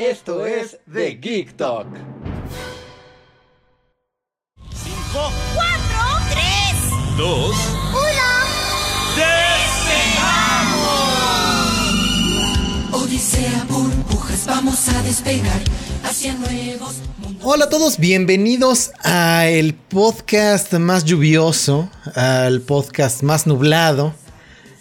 Esto es The Geek Talk. 5, 4, 3, 2, 1. Odisea, burbujas, vamos a despegar hacia nuevos mundos. Hola a todos, bienvenidos a el podcast más lluvioso, al podcast más nublado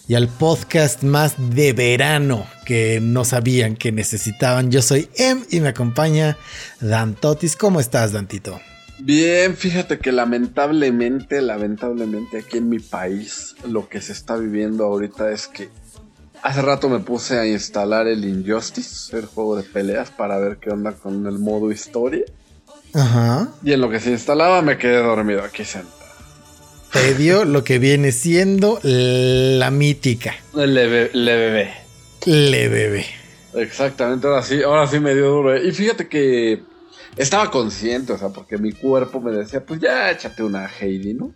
y al podcast más de verano que no sabían que necesitaban. Yo soy Em y me acompaña Dan Totis. ¿Cómo estás, Dantito? Bien, fíjate que lamentablemente, lamentablemente aquí en mi país lo que se está viviendo ahorita es que hace rato me puse a instalar el Injustice, el juego de peleas, para ver qué onda con el modo historia. Ajá. Y en lo que se instalaba me quedé dormido aquí sentado. Te dio lo que viene siendo la mítica. Le, be- le bebé. Le bebé. Exactamente, ahora sí, ahora sí me dio duro. Y fíjate que estaba consciente, o sea, porque mi cuerpo me decía, pues ya échate una Heidi, ¿no?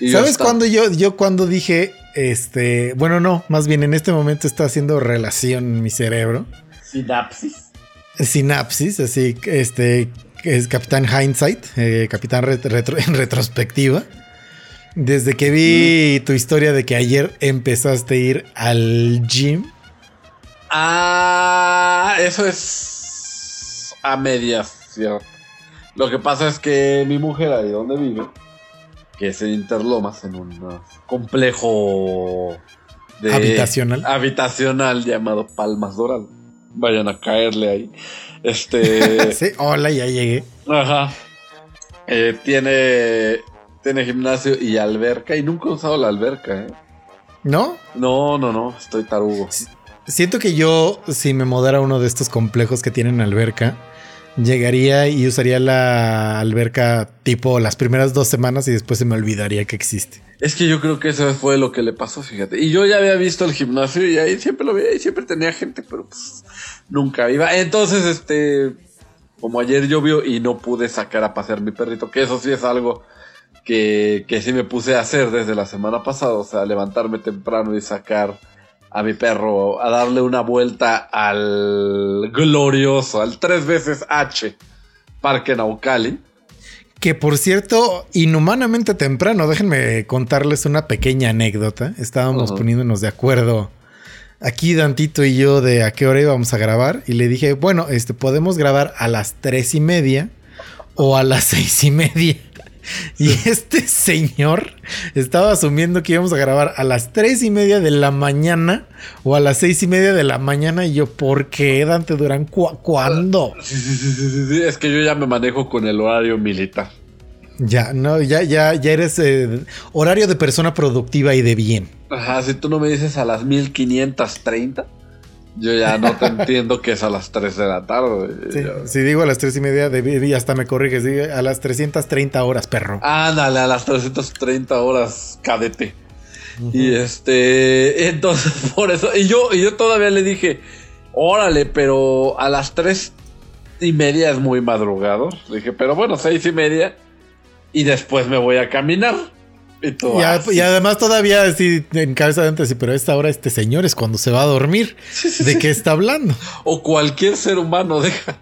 Y ¿Sabes cuándo yo, yo cuando dije, este, bueno, no, más bien en este momento está haciendo relación en mi cerebro. Sinapsis. Sinapsis, así, este, es Capitán Hindsight, eh, Capitán ret- retro- en retrospectiva. Desde que vi tu historia de que ayer empezaste a ir al gym. Ah, eso es a medias, ¿cierto? Lo que pasa es que mi mujer ahí donde vive, que es en Interlomas, en un complejo de Habitacional. habitacional llamado Palmas Doradas. Vayan a caerle ahí. Este, Sí, hola, ya llegué. ajá. Eh, tiene tiene gimnasio y alberca y nunca he usado la alberca, ¿eh? ¿No? No, no, no, estoy tarugo. Siento que yo, si me mudara a uno de estos complejos que tienen alberca, llegaría y usaría la alberca tipo las primeras dos semanas y después se me olvidaría que existe. Es que yo creo que eso fue lo que le pasó, fíjate. Y yo ya había visto el gimnasio y ahí siempre lo veía y siempre tenía gente, pero pues nunca iba. Entonces, este, como ayer llovió y no pude sacar a pasear mi perrito, que eso sí es algo que, que sí me puse a hacer desde la semana pasada, o sea, levantarme temprano y sacar a mi perro a darle una vuelta al glorioso, al tres veces H, Parque Naucali. Que por cierto, inhumanamente temprano, déjenme contarles una pequeña anécdota. Estábamos poniéndonos de acuerdo aquí Dantito y yo de a qué hora íbamos a grabar y le dije, bueno, este podemos grabar a las tres y media o a las seis y media. Y este señor estaba asumiendo que íbamos a grabar a las tres y media de la mañana o a las seis y media de la mañana. Y yo, ¿por qué, Dante Durán? ¿Cu- ¿Cuándo? Sí, sí, sí, sí, sí, sí, es que yo ya me manejo con el horario militar. Ya, no, ya, ya, ya eres eh, horario de persona productiva y de bien. Ajá, si tú no me dices a las 1530, yo ya no te entiendo que es a las 3 de la tarde. Sí, Yo- Si digo a las tres y media, de, y hasta me corriges, digo a las 330 horas, perro. Ándale, a las 330 horas, cadete. Y este, entonces por eso, y yo, y yo todavía le dije, órale, pero a las 3 y media es muy madrugado. Le dije, pero bueno, seis y media, y después me voy a caminar. Y tú, Y, a- ah, sí. y además todavía así en cabeza de antes, sí, pero a esta hora este señor es cuando se va a dormir. ¿De qué está hablando? o cualquier ser humano, deja.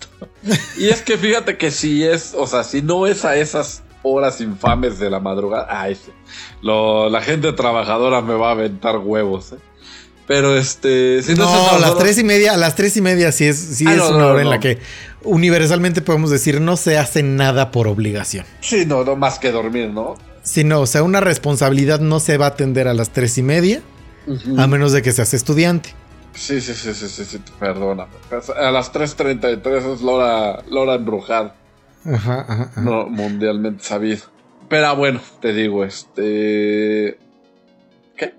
Y es que fíjate que si es, o sea, si no es a esas horas infames de la madrugada, ay, sí, lo- la gente trabajadora me va a aventar huevos, ¿eh? Pero este, si no, No, a las tres y media, a las tres y media sí es, sí Ah, es no, una no, hora en la que universalmente podemos decir no se hace nada por obligación. Sí, no, no más que dormir, ¿no? Si no, o sea, una responsabilidad no se va a atender a las tres y media, a menos de que seas estudiante. Sí, sí, sí, sí, sí, sí, perdóname. A las 3.33 es la hora embrujada. Ajá, ajá, ajá. no mundialmente sabido. Pero bueno, te digo, este. ¿Qué?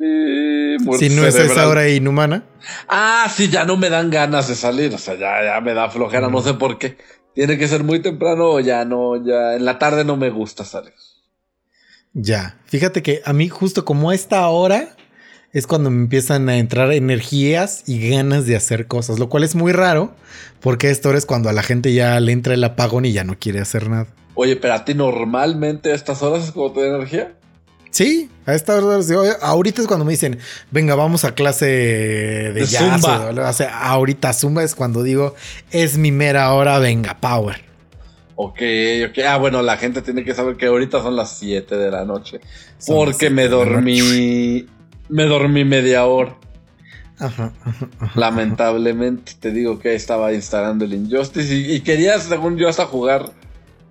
Eh, Si no es esa hora inhumana. Ah, sí, ya no me dan ganas de salir. O sea, ya, ya me da flojera, no sé por qué. Tiene que ser muy temprano o ya no, ya en la tarde no me gusta salir. Ya. Fíjate que a mí, justo como a esta hora, es cuando me empiezan a entrar energías y ganas de hacer cosas, lo cual es muy raro, porque a esta hora es cuando a la gente ya le entra el apagón y ya no quiere hacer nada. Oye, pero a ti normalmente a estas horas es como te da energía. Sí, a esta hora, ahorita es cuando me dicen, venga, vamos a clase de, jazz. zumba. O, o sea, ahorita Zumba es cuando digo, es mi mera hora, venga, power. Ok, ok. Ah, bueno, la gente tiene que saber que ahorita son las 7 de la noche. Son porque me dormí. Me dormí media hora. Ajá, ajá, ajá. Lamentablemente, te digo que estaba instalando el Injustice y, y quería, según yo, hasta jugar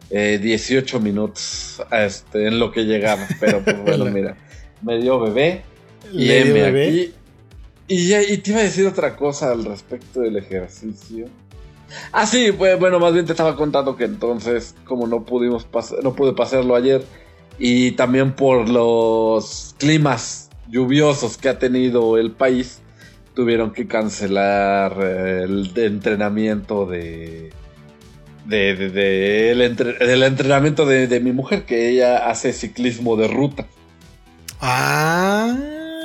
eh, 18 minutos este, en lo que llegaba. Pero pues bueno, mira, me dio bebé y bebé. aquí. Y, y te iba a decir otra cosa al respecto del ejercicio. Ah, sí, pues, bueno, más bien te estaba contando que entonces, como no pudimos no pude pasarlo ayer, y también por los climas lluviosos que ha tenido el país, tuvieron que cancelar eh, el entrenamiento de. De, de- de- el, entre- del entrenamiento de, de mi mujer, que ella hace ciclismo de ruta. Ah,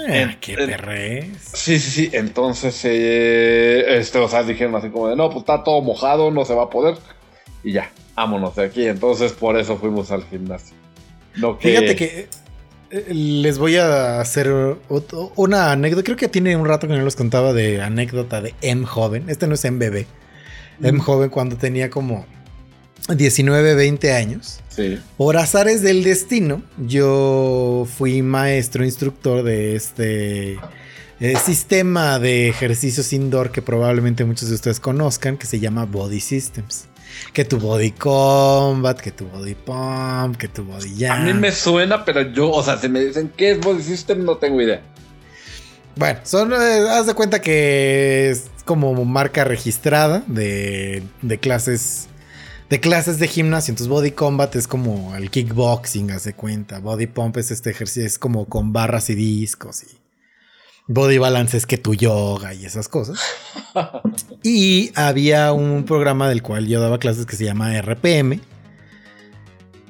En- qué en- perres. Sí, sí, sí. Entonces, eh, este, o sea, dijeron así como de, no, pues está todo mojado, no se va a poder. Y ya, vámonos de aquí. Entonces, por eso fuimos al gimnasio. No que... Fíjate que eh, les voy a hacer una anécdota. Creo que tiene un rato que no les contaba de anécdota de M joven. Este no es M bebé. M joven cuando tenía como 19, 20 años. Sí. Por azares del destino, yo fui maestro instructor de este eh, sistema de ejercicios indoor que probablemente muchos de ustedes conozcan, que se llama Body Systems. Que tu Body Combat, que tu Body Pump, que tu Body A Jam. mí me suena, pero yo, o sea, si me dicen qué es Body System, no tengo idea. Bueno, son, eh, haz de cuenta que como marca registrada de, de clases de clases de gimnasio. Entonces Body Combat es como el kickboxing, haz de cuenta. Body Pump es este ejercicio, es como con barras y discos y Body Balance es que tu yoga y esas cosas. y había un programa del cual yo daba clases que se llama RPM,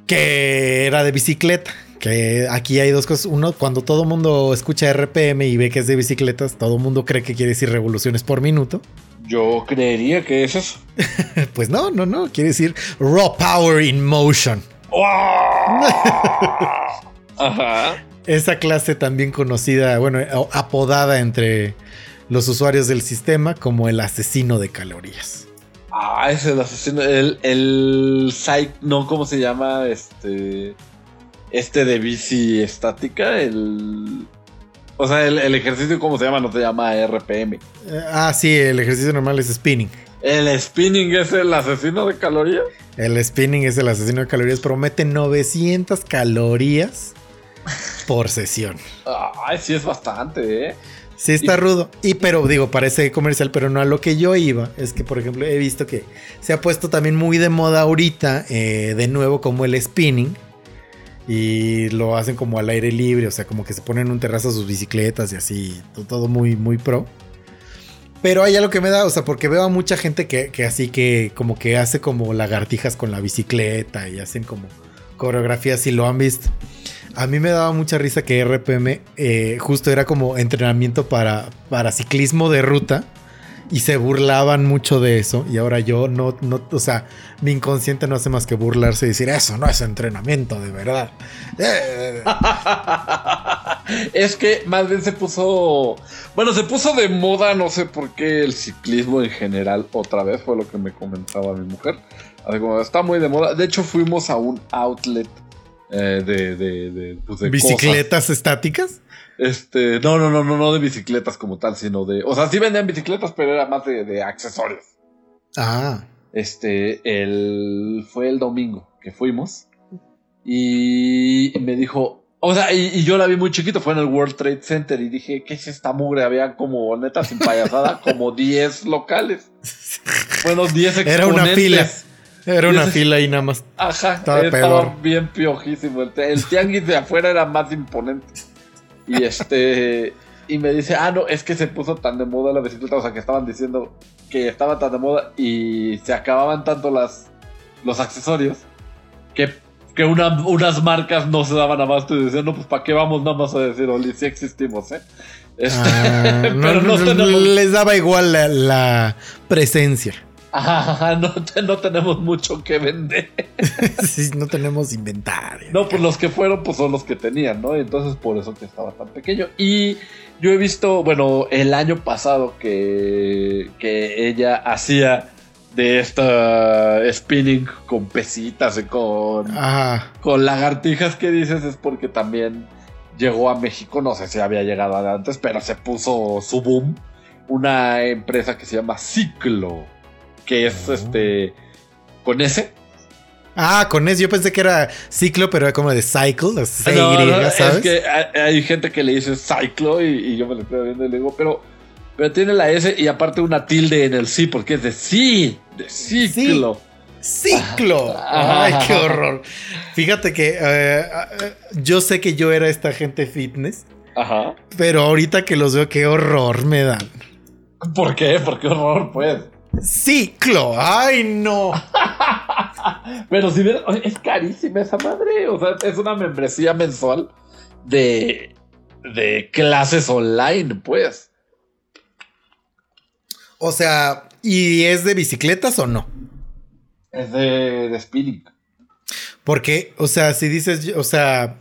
que era de bicicleta. Que aquí hay dos cosas. Uno, cuando todo mundo escucha RPM y ve que es de bicicletas, todo mundo cree que quiere decir revoluciones por minuto. Yo creería que es eso. Pues no, no, no. Quiere decir raw power in motion. Ajá. Esa clase también conocida, bueno, apodada entre los usuarios del sistema como el asesino de calorías. Ah, es el asesino. El, el Psych, no, ¿cómo se llama? Este. Este de bici estática. El. O sea, el, el ejercicio, ¿cómo se llama? No se llama RPM. Eh, ah, sí, el ejercicio normal es spinning. El spinning es el asesino de calorías. El spinning es el asesino de calorías. Promete 900 calorías por sesión. Ay, sí es bastante, ¿eh? Sí, está rudo. Y pero digo, parece comercial, pero no a lo que yo iba. Es que, por ejemplo, he visto que se ha puesto también muy de moda ahorita, eh, de nuevo, como el spinning. Y lo hacen como al aire libre, o sea, como que se ponen en un terrazo sus bicicletas y así, to- todo muy, muy pro. Pero hay algo que me da, o sea, porque veo a mucha gente que, que así que como que hace como lagartijas con la bicicleta y hacen como coreografías y lo han visto. A mí me daba mucha risa que RPM eh, justo era como entrenamiento para, para ciclismo de ruta y se burlaban mucho de eso y ahora yo no, no, o sea, mi inconsciente no hace más que burlarse y decir, eso no es entrenamiento de verdad. Es que más bien se puso. Bueno, se puso de moda, no sé por qué, el ciclismo en general, otra vez, fue lo que me comentaba mi mujer. Así como está muy de moda. De hecho, fuimos a un outlet eh, de, de, de, pues, de cosas. ¿Bicicletas estáticas? Este, no, no, no, no, no de bicicletas como tal, sino de. O sea, sí vendían bicicletas, pero era más de, de accesorios. Ah, Este, el, fue el domingo que fuimos. Y me dijo, o sea, y, y yo la vi muy chiquito, fue en el World Trade Center y dije, ¿qué es esta mugre? Había como, neta, sin payasada, como 10 locales. Bueno, 10 exponentes. Era una fila. era una fila y nada más. Ajá, Estaba bien piojísimo. El, el tianguis de afuera era más imponente. Y este. Y me dice, ah, no, es que se puso tan de moda la bicicleta. O sea, que estaban diciendo que estaba tan de moda y se acababan tanto las, los accesorios que, que una- unas marcas no se daban abasto y decían, no, pues ¿para qué vamos nada más a decir, Oli, sí existimos, eh? Este, Ah, pero no, no, les daba igual la, la presencia. Ajá, no, no tenemos mucho que vender. Sí, no tenemos inventario. No, pues los que fueron, pues son los que tenían, ¿no? Entonces por eso que estaba tan pequeño. Y yo he visto, bueno, el año pasado que, que ella hacía de esta spinning con pesitas y con, Ajá. con lagartijas que dices es porque también llegó a México, no sé si había llegado antes, pero se puso su boom. Una empresa que se llama Ciclo, que es este con ese. Ah, con eso yo pensé que era ciclo, pero era como de cycle, No, no, ¿sabes? Es que hay, hay gente que le dice Cyclo y, y yo me lo estoy viendo y le digo, pero, pero tiene la S y aparte una tilde en el sí, porque es de sí, de ciclo. Ciclo. Ay, qué horror. Fíjate que eh, eh, yo sé que yo era esta gente fitness, Ajá. pero ahorita que los veo, qué horror me dan. ¿Por qué? ¿Por qué horror, pues? Ciclo. Ay, no. Pero si ves, es carísima esa madre. O sea, es una membresía mensual de, de clases online, pues. O sea, ¿y es de bicicletas o no? Es de, de spinning. Porque, o sea, si dices, o sea,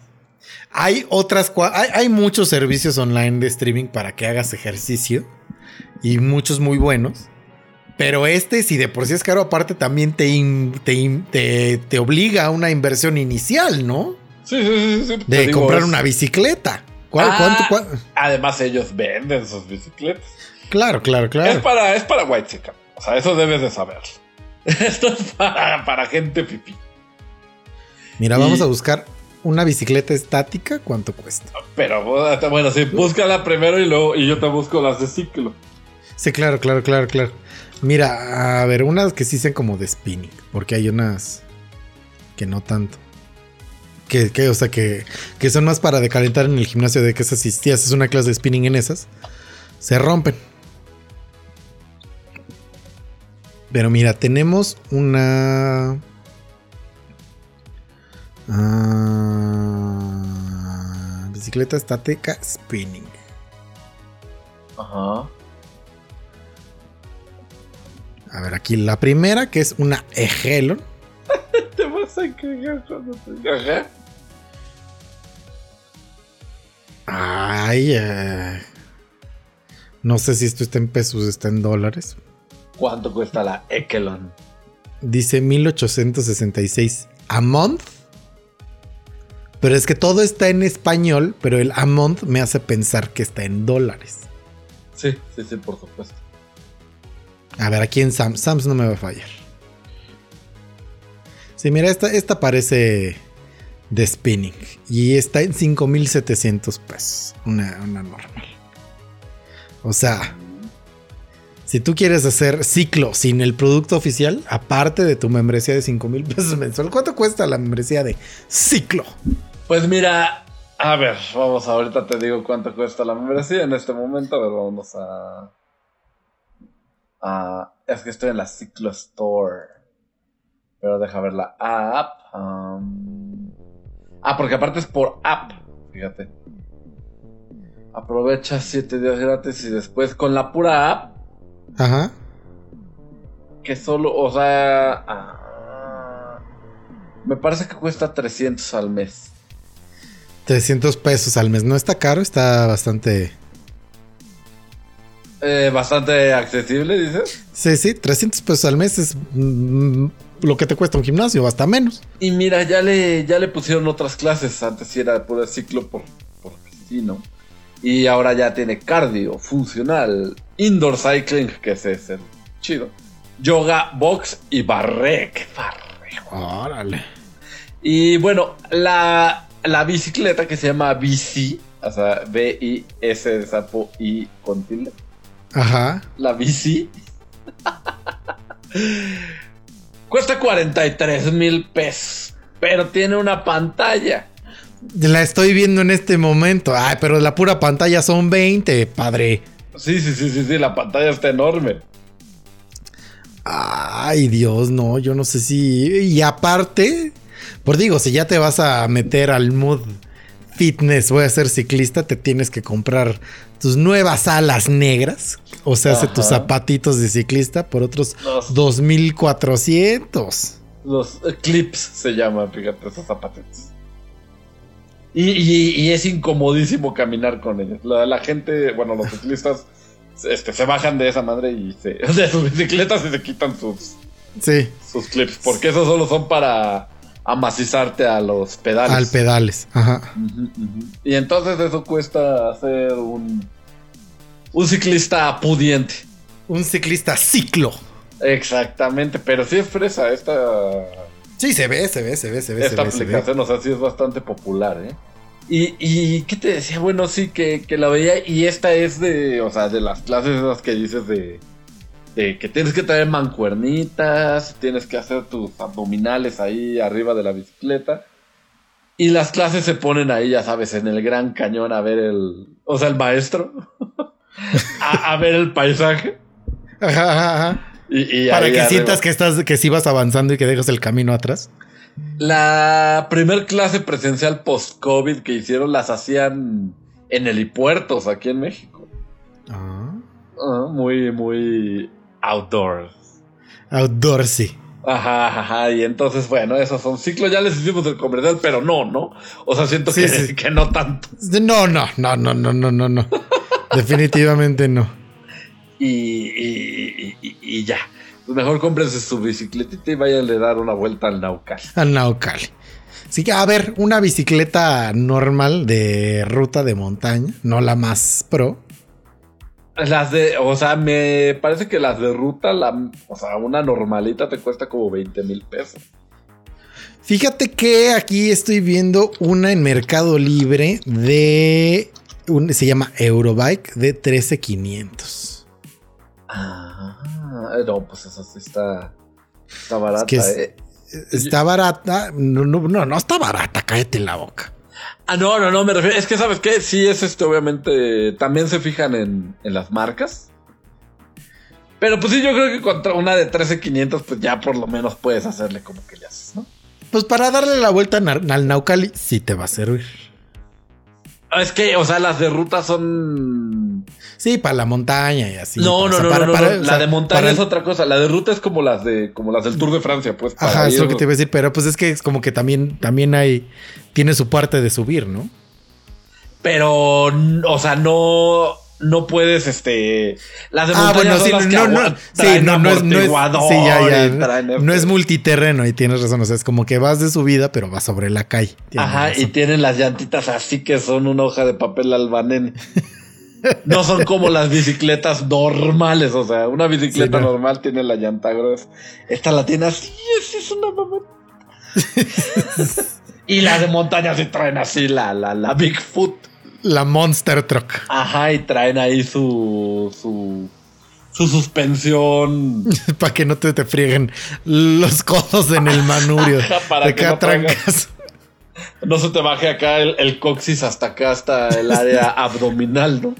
hay otras, hay, hay muchos servicios online de streaming para que hagas ejercicio y muchos muy buenos. Pero este, si de por sí es caro, aparte también te, in- te, in- te, te obliga a una inversión inicial, ¿no? Sí, sí, sí. sí, De digo, comprar es- una bicicleta. ¿Cuál, Ah. cuánto, cuál? Además, ellos venden sus bicicletas. Claro, claro, Es claro. para, es para white chica. O sea, eso debes de saber. Esto es para, para gente pipí. Mira, y- vamos a buscar una bicicleta estática. ¿Cuánto cuesta? Pero bueno, sí, búscala primero y luego y yo te busco las de ciclo. Sí, claro, claro, claro, claro. Mira, a ver, unas que sí sean como de spinning, porque hay unas que no tanto. Que, que, o sea, que, que son más para decalentar en el gimnasio, de que esas, si si haces una clase de spinning en esas, se rompen. Pero mira, tenemos una... ah, bicicleta estática spinning. Ajá. A ver, aquí la primera, que es una Egelon. Te vas a cagar cuando te Ajá. Ay, eh, no sé si esto está en pesos, está en dólares. ¿Cuánto cuesta la Ekelon? Dice 1866 a month. Pero es que todo está en español, pero el a month me hace pensar que está en dólares. Sí, sí, sí, por supuesto. A ver, aquí en Sams, Sams no me va a fallar. Sí, mira, esta, esta parece de spinning. Y está en 5700 pesos. Una, una normal. O sea, si tú quieres hacer ciclo sin el producto oficial, aparte de tu membresía de 5000 pesos mensual, ¿cuánto cuesta la membresía de ciclo? Pues mira, a ver, vamos, ahorita te digo cuánto cuesta la membresía en este momento. A ver, vamos a. a- es que estoy en la Ciclo Store. Pero deja ver la app. um, ah, porque aparte es por app. Fíjate. Aprovecha 7 días gratis y después con la pura app. Ajá. Que solo, o sea. ah, me parece que cuesta 300 al mes. 300 pesos al mes. No está caro, está bastante... Eh, bastante accesible, dices. Sí, sí, 300 pesos al mes es mm, lo que te cuesta un gimnasio, hasta menos. Y mira, ya le, ya le pusieron otras clases. Antes era puro ciclo por, porque sí, ¿no? Y ahora ya tiene cardio, funcional, indoor cycling, que ese es el chido. Yoga, box y barré. ¡Qué barré! Órale. Y bueno, la, la bicicleta que se llama bici, o sea, B-I-S de sapo y con tilde. Ajá. La bici. Cuesta 43 mil pesos. Pero tiene una pantalla. La estoy viendo en este momento. Ay, pero la pura pantalla son 20, padre. Sí, sí, sí, sí, sí, la pantalla está enorme. Ay, Dios, no, yo no sé si. Y aparte, por digo, si ya te vas a meter al mood fitness, voy a ser ciclista, te tienes que comprar tus nuevas alas negras. O sea, hace tus zapatitos de ciclista por otros Los- 2400. Los clips se llaman, fíjate, esos zapatitos. Y, y- y es incomodísimo caminar con ellos. La, la gente, bueno, los ciclistas este, se bajan de esa madre y se, de sus bicicletas y se quitan sus, Sí, sus clips. Porque esos solo son para amacizarte a los pedales. al pedales. Ajá. Y entonces eso cuesta hacer un, un ciclista pudiente. Un ciclista ciclo. Exactamente, pero sí es fresa esta, Sí, se ve, se ve, se ve, se ve. esta se ve, se ve. aplicación, o sea, sí es bastante popular, ¿eh? Y, y ¿qué te decía? Bueno, sí, que, que la veía y esta es de, o sea, de las clases esas que dices de, de que tienes que traer mancuernitas, tienes que hacer tus abdominales ahí arriba de la bicicleta. Y las clases se ponen ahí, ya sabes, en el gran cañón a ver el, o sea, el maestro, a, a ver el paisaje. Ajá, ajá, ajá. Y, y Para que arriba. sientas que estás, que sí vas avanzando y que dejas el camino atrás. La primer clase presencial post-COVID que hicieron las hacían en helipuertos aquí en México. Ah. Ah, muy, muy outdoors. Outdoorsy. Ajá, ajá, ajá. Y entonces, bueno, esos son ciclos. Ya les hicimos el comercial, pero no, ¿no? O sea, siento Sí, que, sí. que no tanto. No, no, no, no, no, no, no, no. Definitivamente no. Y, y, y- y ya. Pues mejor cómprense su bicicletita y váyanle a dar una vuelta al Naucal. A Naucali. Así que, a ver, una bicicleta normal de ruta de montaña, no la más pro. Las de, o sea, me parece que las de ruta, la, o sea, una normalita te cuesta como 20 mil pesos. Fíjate que aquí estoy viendo una en Mercado Libre de. Un- se llama Eurobike de 13500. Ah, no, pues esa sí está, está barata, que es- eh. Está barata. No, no, no, no está barata, cállate la boca. Ah, no, no, no, me refiero. Es que, ¿sabes qué? Sí, es este, obviamente. También se fijan en, en las marcas. Pero pues sí, yo creo que contra una de 13500, pues ya por lo menos puedes hacerle como que le haces, ¿no? Pues para darle la vuelta al Naucali, sí te va a servir. Ah, Es que, o sea, las de ruta son. Sí, para la montaña y así. no, no, no, para- no, para- no, La sea, de montaña es otra cosa. La de ruta es como las de, como las del Tour de Francia, pues. Ajá, es lo que te iba a decir, pero pues es que es como que también, también hay, tiene su parte de subir, ¿no? Pero, o sea, no. No puedes, este. Las de Ah, montaña bueno, sí, no, no, sí, no, no es, no es, sí, ya, ya, no es este- multiterreno y tienes razón, o sea, es como que vas de subida, pero vas sobre la calle. Ajá, y tienen las llantitas así que son una hoja de papel albanén. No son como las bicicletas normales, o sea, una bicicleta Sí, no. normal tiene la llanta gruesa. Esta la tiene así, así es una mamá. y las de montaña sí traen así la, la, la Bigfoot. La Monster Truck. Ajá, y traen ahí su, su, su suspensión. para que no te, te frieguen los codos en el manurio. Para te que no trancas. No se te baje acá el, el coxis hasta acá, hasta el área abdominal, ¿no?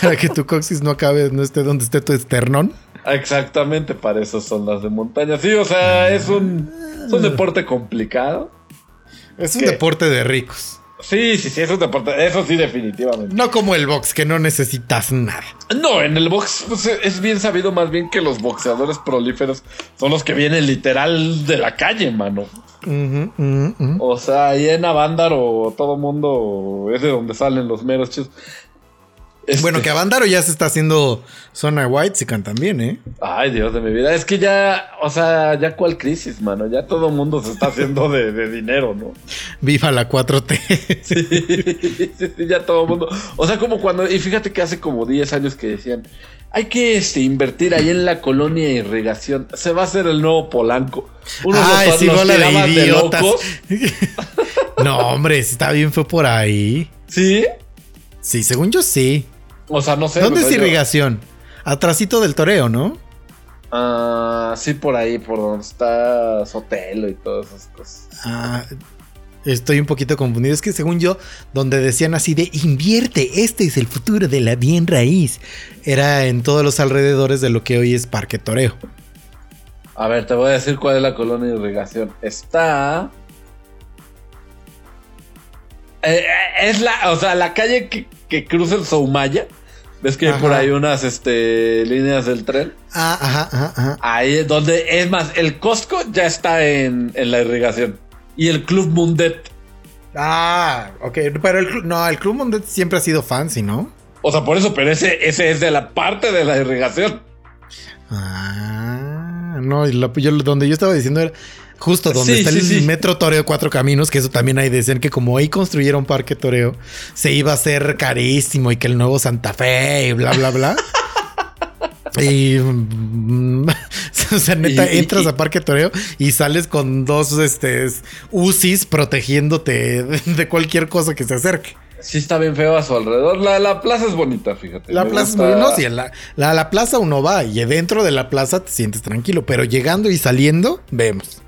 para que tu coxis no acabe, no esté donde esté tu esternón. Exactamente, para eso son las de montaña. Sí, o sea, es un, es un deporte complicado. Es un deporte de ricos. Sí, sí, sí, es un deporte. Eso sí, definitivamente. No como el box, que no necesitas nada. No, en el box pues, es bien sabido más bien que los boxeadores prolíferos son los que vienen literal de la calle, mano. O sea, ahí en Avándaro todo mundo es de donde salen los meros chicos. Este- Bueno, que Avándaro ya se está haciendo zona white, si cantan bien, ¿eh? Ay, Dios de mi vida. Es que ya, o sea, ya cuál crisis, mano. Ya todo el mundo se está haciendo de, de dinero, ¿no? Viva la 4T. Sí, sí, sí, ya todo el mundo. O sea, como cuando. Y fíjate que hace como 10 años que decían. Hay que este, invertir ahí en la colonia de irrigación. Se va a hacer el nuevo Polanco. Unos Ay, los- sí, los bola de idiotas. locos. no, hombre, si está bien, fue por ahí. Sí. Sí, según yo sí. O sea, no sé. ¿Dónde es sea, yo- irrigación? Atrasito del toreo, ¿no? Ah, sí, por ahí, por donde está Sotelo y todas esas cosas. Ah, Estoy un poquito confundido. Es que según yo, donde decían así de invierte, este es el futuro de la bien raíz, era en todos los alrededores de lo que hoy es Parque Toreo. A ver, te voy a decir cuál es la colonia de irrigación. Está. Eh, eh, es la, o sea, la calle que, que cruza el Soumaya. ¿Ves que hay por ahí unas este, líneas del tren? Ah, ajá, ajá, ajá. Ahí es donde, es más, el Costco ya está en, en la irrigación. Y el Club Mundet. Ah, ok. Pero el, no, el Club Mundet siempre ha sido fancy, ¿no? O sea, por eso, pero ese, ese es de la parte de la irrigación. Ah, no, yo, donde yo estaba diciendo era justo donde Sí, está sí, el sí. metro Toreo Cuatro Caminos, que eso también hay decían que como ahí construyeron Parque Toreo, se iba a hacer carísimo y que el nuevo Santa Fe y bla, bla, bla. Y, mm, o sea, neta, Y- y- entras y- a Parque Toreo y sales con dos este, UCIs protegiéndote de, de cualquier cosa que se acerque. Sí está bien feo a su alrededor. La, la plaza es bonita, fíjate. La Me plaza es muy no, sí, la, la, la plaza uno va y dentro de la plaza te sientes tranquilo, pero llegando y saliendo, vemos.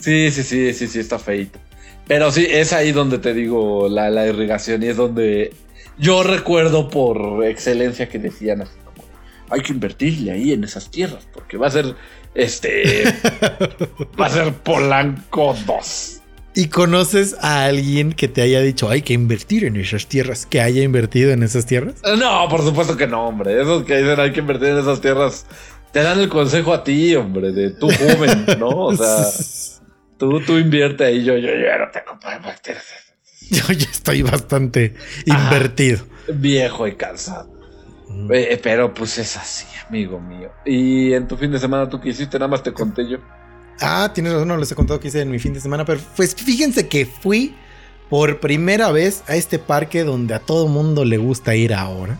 Sí, sí, sí, sí, sí, está feito. Pero sí, es ahí donde te digo la, la irrigación y es donde yo recuerdo por excelencia que decían así como, hay que invertirle ahí en esas tierras porque va a ser, este, va a ser Polanco 2. ¿Y conoces a alguien que te haya dicho hay que invertir en esas tierras? ¿Que haya invertido en esas tierras? No, por supuesto que no, hombre. Esos que dicen hay que invertir en esas tierras, te dan el consejo a ti, hombre, de tu joven, ¿no? O sea, tú, tú invierte ahí, yo, yo, yo no tengo invertir. Yo ya estoy bastante Ajá. invertido. Viejo y cansado. Eh, pero pues es así, amigo mío. Y en tu fin de semana, ¿tú qué hiciste? Nada más te conté yo. Ah, tienes razón, no les he contado que hice en mi fin de semana, pero pues fíjense que fui por primera vez a este parque donde a todo mundo le gusta ir ahora.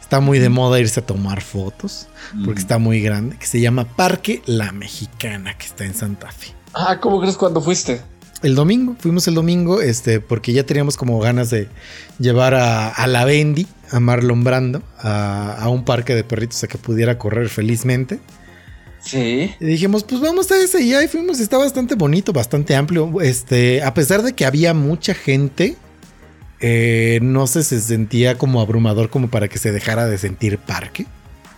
Está muy de moda irse a tomar fotos, porque Mm. está muy grande, que se llama Parque La Mexicana, que está en Santa Fe. Ah, ¿cómo crees cuando fuiste? El domingo, fuimos el domingo, este, porque ya teníamos como ganas de llevar a, a la Bendy, a Marlon Brando, a, a un parque de perritos a que pudiera correr felizmente. Sí. Y dijimos, pues vamos a ese y ahí fuimos, está bastante bonito, bastante amplio. Este, a pesar de que había mucha gente, eh, no sé, se sentía como abrumador como para que se dejara de sentir parque.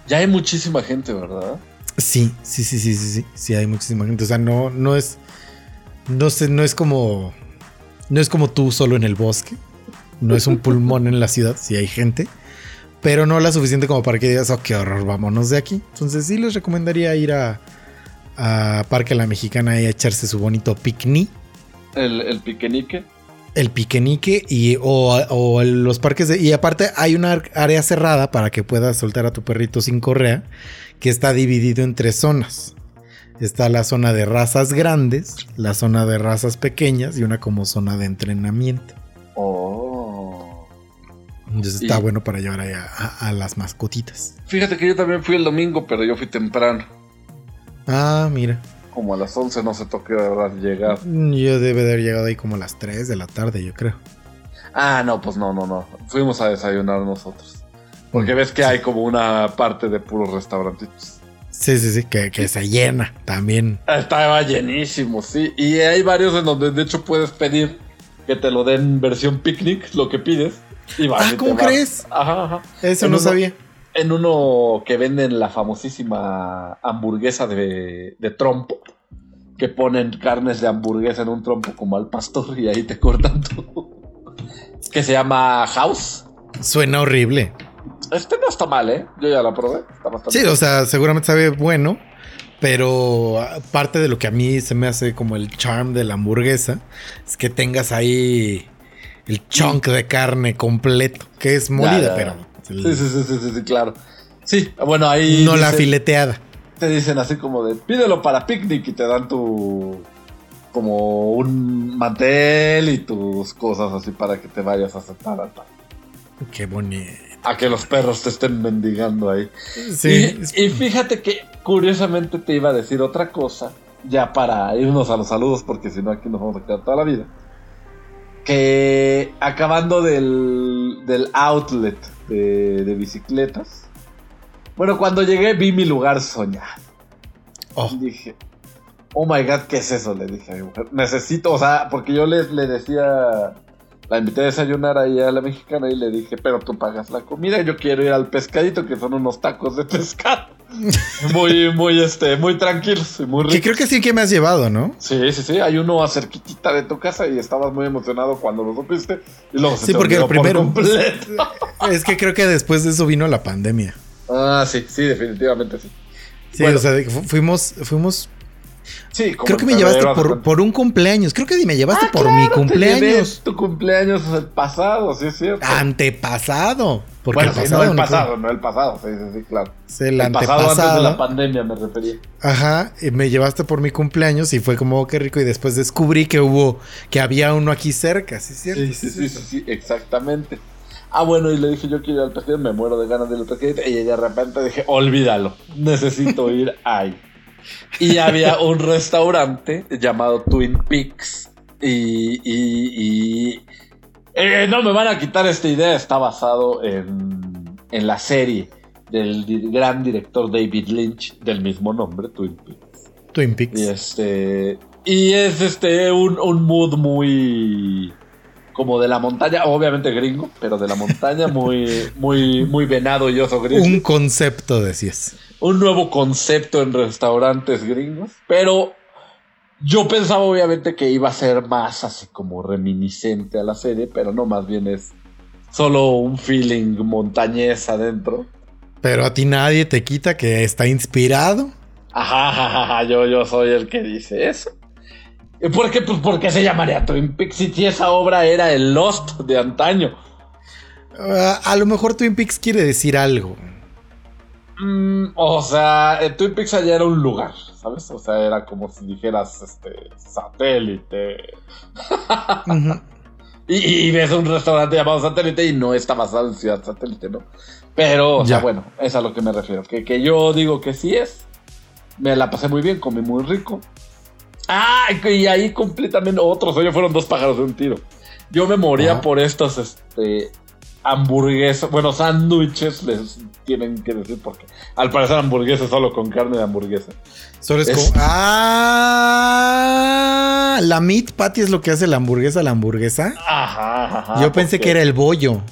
Ya hay muchísima gente, ¿verdad? Sí, sí, sí, sí, sí, sí, sí, hay muchísima gente. O sea, no, no es, no sé, no es como, no es como tú solo en el bosque. No es un pulmón en la ciudad, sí hay gente. Pero no la suficiente como para que digas, oh, qué horror, vámonos de aquí. Entonces sí les recomendaría ir a, a Parque La Mexicana y a echarse su bonito picnic. El, el piquenique. El piquenique y o, o los parques de... Y aparte hay una área cerrada para que puedas soltar a tu perrito sin correa, que está dividido en tres zonas. Está la zona de razas grandes, la zona de razas pequeñas y una como zona de entrenamiento. Oh. Entonces está Y- bueno para llevar ahí a, a- a las mascotitas. Fíjate que yo también fui el domingo, pero yo fui temprano. Ah, mira. Como a las 11 no se toque de verdad llegar. Yo debe de haber llegado ahí como a las 3 de la tarde, yo creo. Ah, no, pues no, no, no. Fuimos a desayunar nosotros. Porque ves que hay como una parte de puros restaurantitos. Sí, sí, sí, que, que se llena también. Estaba llenísimo, sí. Y hay varios en donde de hecho puedes pedir que te lo den versión picnic, lo que pides. Y Ah, y ¿cómo crees? Ajá, ajá. Eso En no uno- sabía. En uno que venden la famosísima hamburguesa de, de trompo. Que ponen carnes de hamburguesa en un trompo como al pastor y ahí te cortan todo. Que se llama House. Suena horrible. Este no está mal, ¿eh? Yo ya la probé. Está bastante Sí, o sea, seguramente sabe bueno, pero ah, parte de lo que a mí se me hace como el charm de la hamburguesa es que tengas ahí el chunk de carne completo, que es molida, pero. Sí, sí, sí, sí, sí, sí, claro. Sí, bueno, ahí. No la fileteada. Te dicen así como de pídelo para picnic y te dan tu. como un mantel y tus cosas así para que te vayas a sentar Qué bonito. A que los perros te estén mendigando ahí. Sí, Y, y fíjate que curiosamente te iba a decir otra cosa, ya para irnos a los saludos, porque si no aquí nos vamos a quedar toda la vida. Que acabando del, del outlet de, de bicicletas, bueno, cuando llegué vi mi lugar soñado. Oh, Dije, Oh my god, ¿qué es eso? Le dije a mi mujer. Necesito, o sea, porque yo le, le decía. La invité a desayunar ahí a la mexicana y le dije, pero tú pagas la comida, yo quiero ir al pescadito, que son unos tacos de pescado. muy, muy, este, muy tranquilos y muy ricos. Que creo que sí que me has llevado, ¿no? Sí, sí, sí. Hay uno cerquitita de tu casa y estabas muy emocionado cuando lo supiste. Y luego se Sí, te porque el primero. por. Es que creo que después de eso vino la pandemia. ah, sí, sí, definitivamente sí. Sí, Bueno. o sea, fuimos, fuimos. Sí, como Creo que me llevaste por, un cumpleaños. Creo que me llevaste Ah, por claro, mi cumpleaños. Tu cumpleaños el pasado, sí es cierto. Antepasado. Porque bueno, el sí, pasado no el pasado, no el pasado, sí, sí, sí, claro. Es el, el pasado antes de la antepasado. pandemia me refería. Ajá, y me llevaste por mi cumpleaños y fue como, oh, qué rico. Y después descubrí que hubo, que había uno aquí cerca, ¿sí es cierto? Sí, sí, sí, sí, sí, exactamente. Ah, bueno, y le dije yo quiero ir al pescadito, me muero de ganas de ir al pescadito. Y de repente dije, olvídalo, necesito ir ahí. Y había un restaurante llamado Twin Peaks. Y, y, y- eh, no me van a quitar esta idea, está basado en, en la serie del di- gran director David Lynch del mismo nombre, Twin Peaks. Twin Peaks. Y este. Y es este un, un mood muy. como de la montaña, obviamente gringo, pero de la montaña, muy, muy, muy venado y oso gris. Un Un, concepto, decías. Nuevo concepto en restaurantes gringos. Pero yo pensaba obviamente que iba a ser más así como reminiscente a la serie, pero no, más bien es solo un feeling montañés adentro. Pero a ti nadie te quita que está inspirado. Ajá, ajá, ajá, yo, yo soy el que dice eso. ¿Y ¿Por qué? Pues porque se llamaría Twin Peaks si si esa obra era el Lost de antaño. Ah, a lo mejor Twin Peaks quiere decir algo. Mm, o sea, Twin Peaks allá era un lugar, ¿sabes? O sea, era como si dijeras, este, satélite. Y, y ves un restaurante llamado satélite y no está basado en ciudad satélite, ¿no? Pero, o sea, Ya. bueno, es a lo que me refiero. Que, que yo digo que sí es. Me la pasé muy bien, comí muy rico. Ah, y ahí completamente otro sueño fueron dos pájaros de un tiro. Yo me moría Ajá. por estos, este, hamburguesas, bueno, sándwiches, les tienen que decir porque al parecer hamburguesas solo con carne de hamburguesa. Solo es, Es- como. Ah, la meat patty es lo que hace la hamburguesa, la hamburguesa. Ajá, ajá. Yo pensé porque- que era el bollo.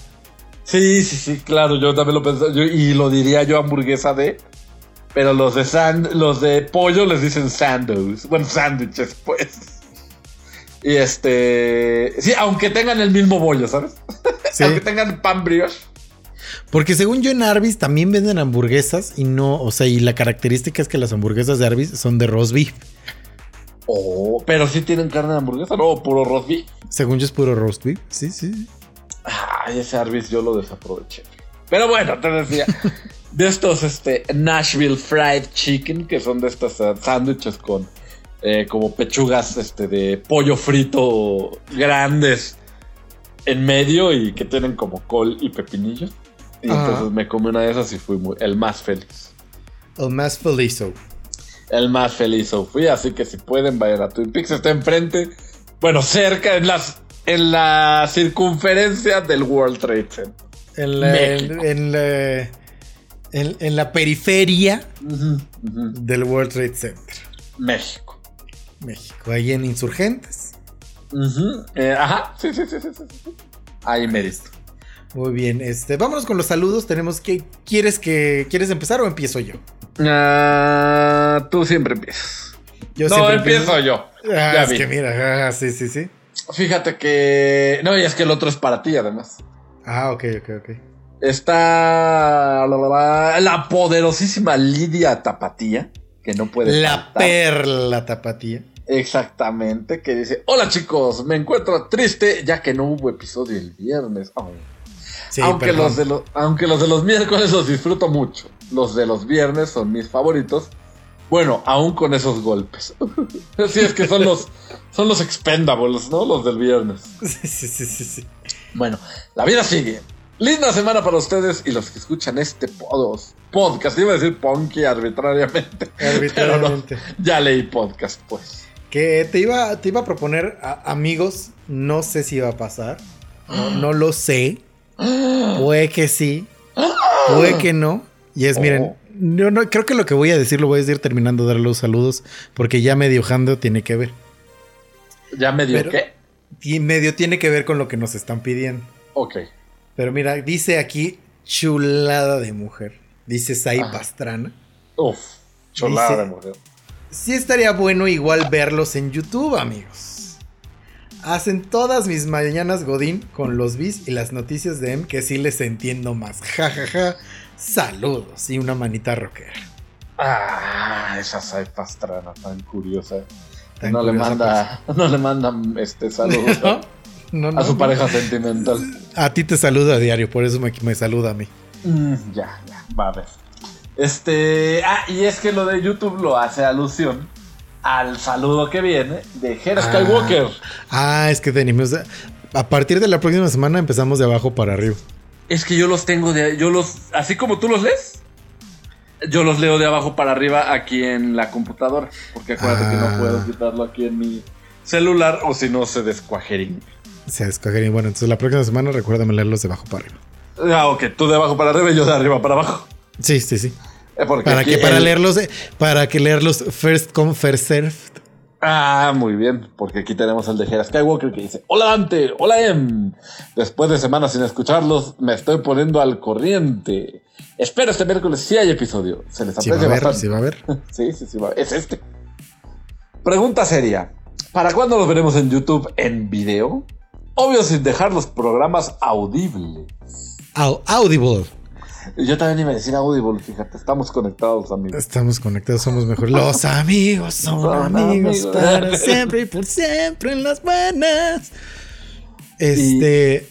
Sí, sí, sí, claro, yo también lo pensé, yo- y lo diría yo hamburguesa de, pero los de sand, los de pollo les dicen sandos, bueno, sándwiches, pues. Y este, sí, aunque tengan el mismo bollo, ¿sabes? Sí. Aunque tengan pan brioche. Porque según yo en Arby's también venden hamburguesas y no, o sea, y la característica es que las hamburguesas de Arby's son de roast beef. Oh, pero sí tienen carne de hamburguesa, no, puro roast beef. Según yo es puro roast beef. Sí, sí. Ay, ese Arby's yo lo desaproveché. Pero bueno, te decía, de estos este, Nashville Fried Chicken, que son de estos eh, sándwiches con eh, como pechugas este, de pollo frito grandes en medio y que tienen como col y pepinillos. Y Ajá. entonces me comí una de esas y fui muy, el más feliz. El más felizo. El más feliz fui, así que si pueden vayan a Twin Peaks, está enfrente, bueno, cerca, en las en la circunferencia del World Trade Center. En la, en, la, en- la periferia del World Trade Center. México. México. Ahí en Insurgentes. Eh, ajá, sí, sí, sí, sí, sí. Ahí me diste. Muy bien. Este, vámonos con los saludos. Tenemos que. ¿Quieres que. ¿Quieres empezar o empiezo yo? Ah, tú siempre empiezas. Yo no, siempre empiezo empiezo. yo. Ah, Ya es vi. que mira, ah, sí, sí, sí. Fíjate que. No, y es que el otro es para ti, además. Ah, ok, ok, ok. Está. La, poderosísima Lidia Tapatía. Que no puede. La faltar. perla tapatía. Exactamente, que dice, hola chicos, me encuentro triste ya que no hubo episodio el viernes. Oh. Sí, aunque, perdón. los de los, aunque los de los miércoles los disfruto mucho. Los de los viernes son mis favoritos. Bueno, aún con esos golpes. sí, es que son los, son los expendables, ¿no? Los del viernes. Sí, sí, sí, sí, sí. Bueno, la vida sigue. Linda semana para ustedes y los que escuchan este podos, podcast. Iba a decir punky arbitrariamente. Arbitrariamente. Pero no, ya leí podcast, pues. Que te iba, te iba a proponer, a- amigos, no sé si va a pasar. No, no lo sé. Puede que sí. Puede que no. Y es, miren, no, no, creo que lo que voy a decir lo voy a decir terminando de dar los saludos, porque ya medio Jando tiene que ver. ¿Ya me dio Pero- qué? Y medio tiene que ver con lo que nos están pidiendo. Ok. Pero mira, dice aquí chulada de mujer. Dice Sai. Pastrana. Uf, cholada Dice- de mujer. Sí estaría bueno igual verlos en YouTube, amigos. Hacen todas mis mañanas Godín con los bis y las noticias de M que sí les entiendo más. Ja, ja, ja. Saludos y una manita rockera. Ah, esa Sai Pastrana tan curiosa. Tan no, le manda, no le mandan este saludos ¿No? No, a su pareja sentimental. A ti te saluda a diario, por eso me, me saluda a mí. Mm, ya, ya, va a ver. Este, ah, y es que lo de YouTube lo hace alusión al saludo que viene de Her Skywalker. Ah, es que tenemos. A partir de la próxima semana empezamos de abajo para arriba. Es que yo los tengo de, yo los, así como tú los lees, yo los leo de abajo para arriba aquí en la computadora, porque acuérdate que Ah. no puedo quitarlo aquí en mi celular o si no se descuajería. Se escogería. Bueno, entonces la próxima semana recuérdame leerlos de abajo para arriba. Ah, ok, tú de abajo para arriba y yo de arriba para abajo. Sí, sí, sí. Eh, porque Para que para el- leerlos, eh, para que leerlos first come first served. Ah, muy bien, porque aquí tenemos el de Hera Skywalker que dice: Hola Dante, hola Em. Después de semanas sin escucharlos, me estoy poniendo al corriente. Espero este miércoles sí hay episodio. Se les Sí va a aprecia bastante. sí va a haber. Sí, sí, sí, va. Es este. Pregunta seria: ¿Para cuándo los veremos en YouTube en video? Obvio, sin dejar los programas audibles. Au- Audible. Yo también iba a decir audible, fíjate, estamos conectados, amigos. Estamos conectados, somos mejores. Los amigos son Son amigos amigos. para siempre y por siempre en las buenas. Este.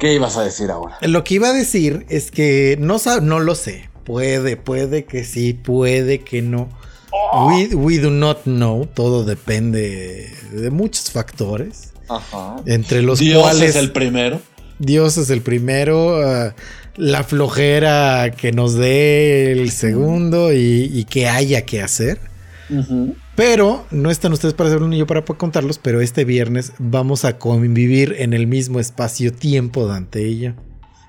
¿Qué ibas a decir ahora? Lo que iba a decir es que no, no lo sé. Puede, puede que sí, puede que no. We, we do not know. Todo depende de muchos factores. Ajá. Entre los Dios cuales es el primero. Dios es el primero. ah, la flojera que nos dé el segundo y, y que haya que hacer. Pero no están ustedes para hacerlo ni yo para contarlos. Pero este viernes vamos a convivir en el mismo espacio-tiempo, Dante y yo.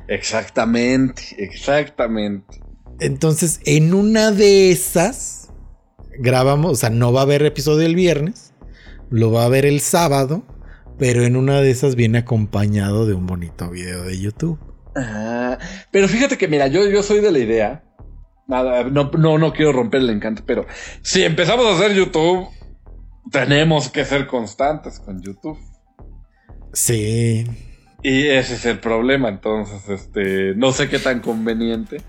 Exactamente, exactamente. Entonces, en una de esas, grabamos, o sea, no va a haber episodio el viernes, lo va a haber el sábado, pero en una de esas viene acompañado de un bonito video de YouTube. Ah, pero fíjate que, mira, yo, yo soy de la idea. Nada, no, no, no quiero romper el encanto, pero si empezamos a hacer YouTube, tenemos que ser constantes con YouTube. Sí. Y ese es el problema, entonces, este, no sé qué tan conveniente.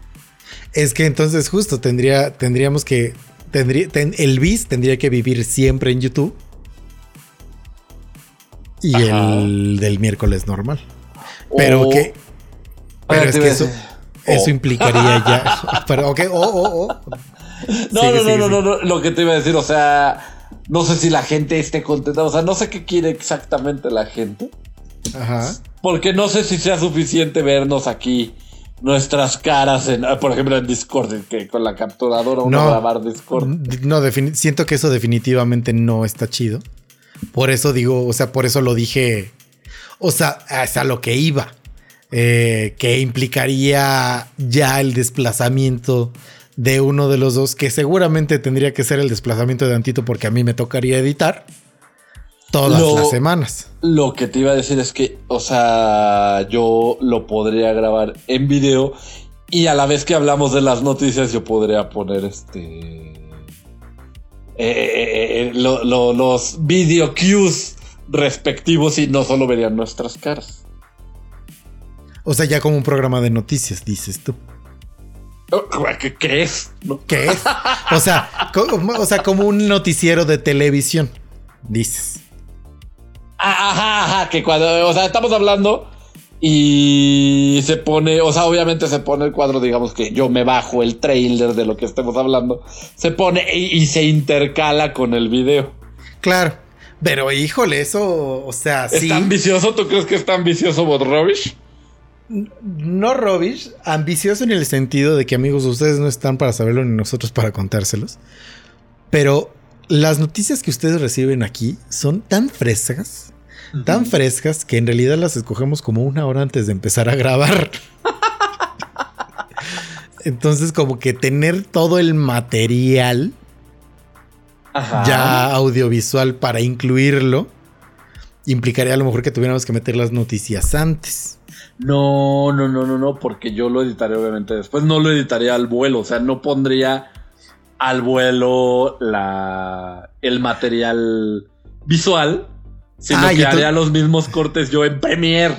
Es que entonces justo tendría, tendríamos que, tendría, ten- el bis tendría que vivir siempre en YouTube. Y Ajá. el del miércoles normal. Pero que... Pero es que eso, eso Oh. implicaría ya... Pero, ok, oh, oh, oh. No, no, no, no, no, no, lo que te iba a decir, o sea, no sé si la gente esté contenta, o sea, no sé qué quiere exactamente la gente, Ajá. porque no sé si sea suficiente vernos aquí nuestras caras en, ah, por ejemplo, en Discord, que con la capturadora uno No. grabar Discord. No, siento que eso definitivamente no está chido. Por eso digo, o sea, por eso lo dije. O sea, es a lo que iba. Eh, que implicaría ya el desplazamiento de uno de los dos, que seguramente tendría que ser el desplazamiento de Antito, porque a mí me tocaría editar todas Lo- las semanas. Lo que te iba a decir es que, o sea, yo lo podría grabar en video y a la vez que hablamos de las noticias yo podría poner este... eh, eh, eh, lo- lo- los video cues respectivos y no solo verían nuestras caras. O sea, ya como un programa de noticias, dices tú. Oh, ¿Qué, qué es? ¿No? ¿Qué es? O sea, como, o sea, como un noticiero de televisión, dices. Ah, Ajá, ajá, que cuando, o sea, estamos hablando y se pone, o sea, obviamente se pone el cuadro, digamos que yo me bajo el trailer de lo que estemos hablando, se pone y, y se intercala con el video. Claro. Pero híjole, eso, o sea, ¿Es sí. tan ambicioso? ¿Tú crees que es tan ambicioso Bot Rubbish? No rubbish, ambicioso en el sentido de que amigos, ustedes no están para saberlo ni nosotros para contárselos. Pero las noticias que ustedes reciben aquí son tan frescas, tan frescas que en realidad las escogemos como una hora antes de empezar a grabar. Entonces, como que tener todo el material Ajá. ya audiovisual para incluirlo implicaría a lo mejor que tuviéramos que meter las noticias antes. No, no, no, no, no, porque yo lo editaré obviamente después. No lo editaría al vuelo, o sea, no pondría al vuelo la, el material visual, sino Ah, que haría los mismos cortes yo en Premiere.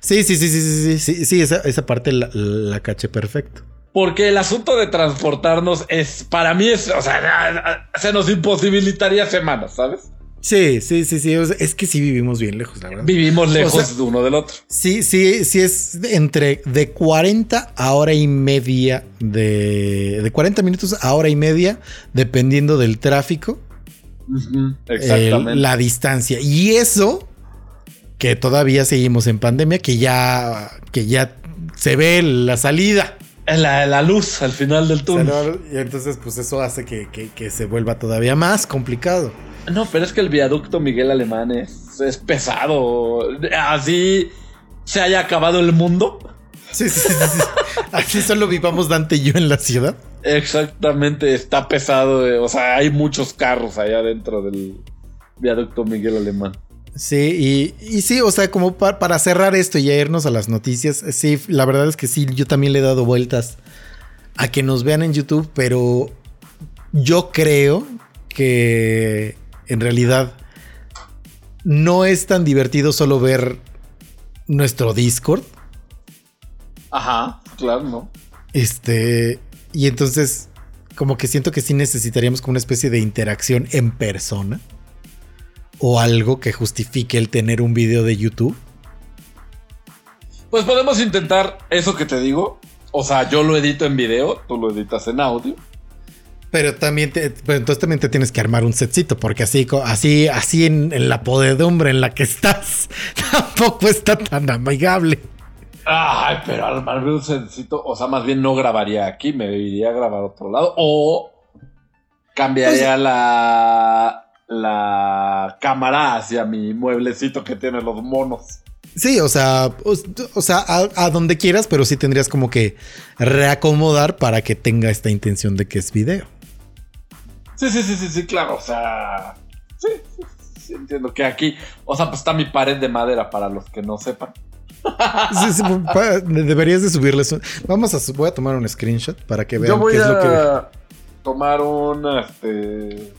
Sí, sí, sí, sí, sí, sí, sí, sí, esa, esa parte la, la caché perfecto. Porque el asunto de transportarnos es, para mí es, o sea, se nos imposibilitaría semanas, ¿sabes? Sí, sí, sí, sí. o sea, es que sí vivimos bien lejos, la verdad. Vivimos lejos O sea- de uno del otro. Sí, sí, sí es entre de 40 a hora y media de, de 40 minutos a hora y media, dependiendo del tráfico, Exactamente. la distancia. Y eso que todavía seguimos en pandemia, que ya, que ya se ve la salida. la, la luz al final del túnel. Y entonces, pues eso hace que, que- que se vuelva todavía más complicado. No, pero es que el viaducto Miguel Alemán es, es pesado. Así se haya acabado el mundo. Sí, sí, sí, sí. Así solo vivamos Dante y yo en la ciudad. Exactamente, está pesado. eh, O sea, hay muchos carros allá dentro del viaducto Miguel Alemán. Sí, y, y sí, o sea, como pa- para cerrar esto y ya irnos a las noticias, sí, la verdad es que sí, yo también le he dado vueltas a que nos vean en YouTube, pero yo creo que en realidad no es tan divertido solo ver nuestro Discord. Ajá, claro, ¿no? Este, y entonces, como que siento que sí necesitaríamos como una especie de interacción en persona. O algo que justifique el tener un video de YouTube. Pues podemos intentar eso que te digo. O sea, yo lo edito en video, tú lo editas en audio. Pero también te, pero entonces también te tienes que armar un setcito, porque así, así, así en, en la podedumbre en la que estás, tampoco está tan amigable. Ay, pero armarme un sencito, o sea, más bien no grabaría aquí, me iría a grabar a otro lado. O cambiaría la, la cámara hacia mi mueblecito que tiene los monos. Sí, o sea, o, o sea, a, a donde quieras, pero sí tendrías como que reacomodar para que tenga esta intención de que es video. Sí, sí, sí, sí, sí, claro, o sea. Sí, sí, sí, entiendo que aquí, o sea, pues está mi pared de madera para los que no sepan. Sí, sí, pa- deberías de subirles. un- Vamos a, voy a tomar un screenshot para que vean Yo voy qué es lo que. a tomar un, este,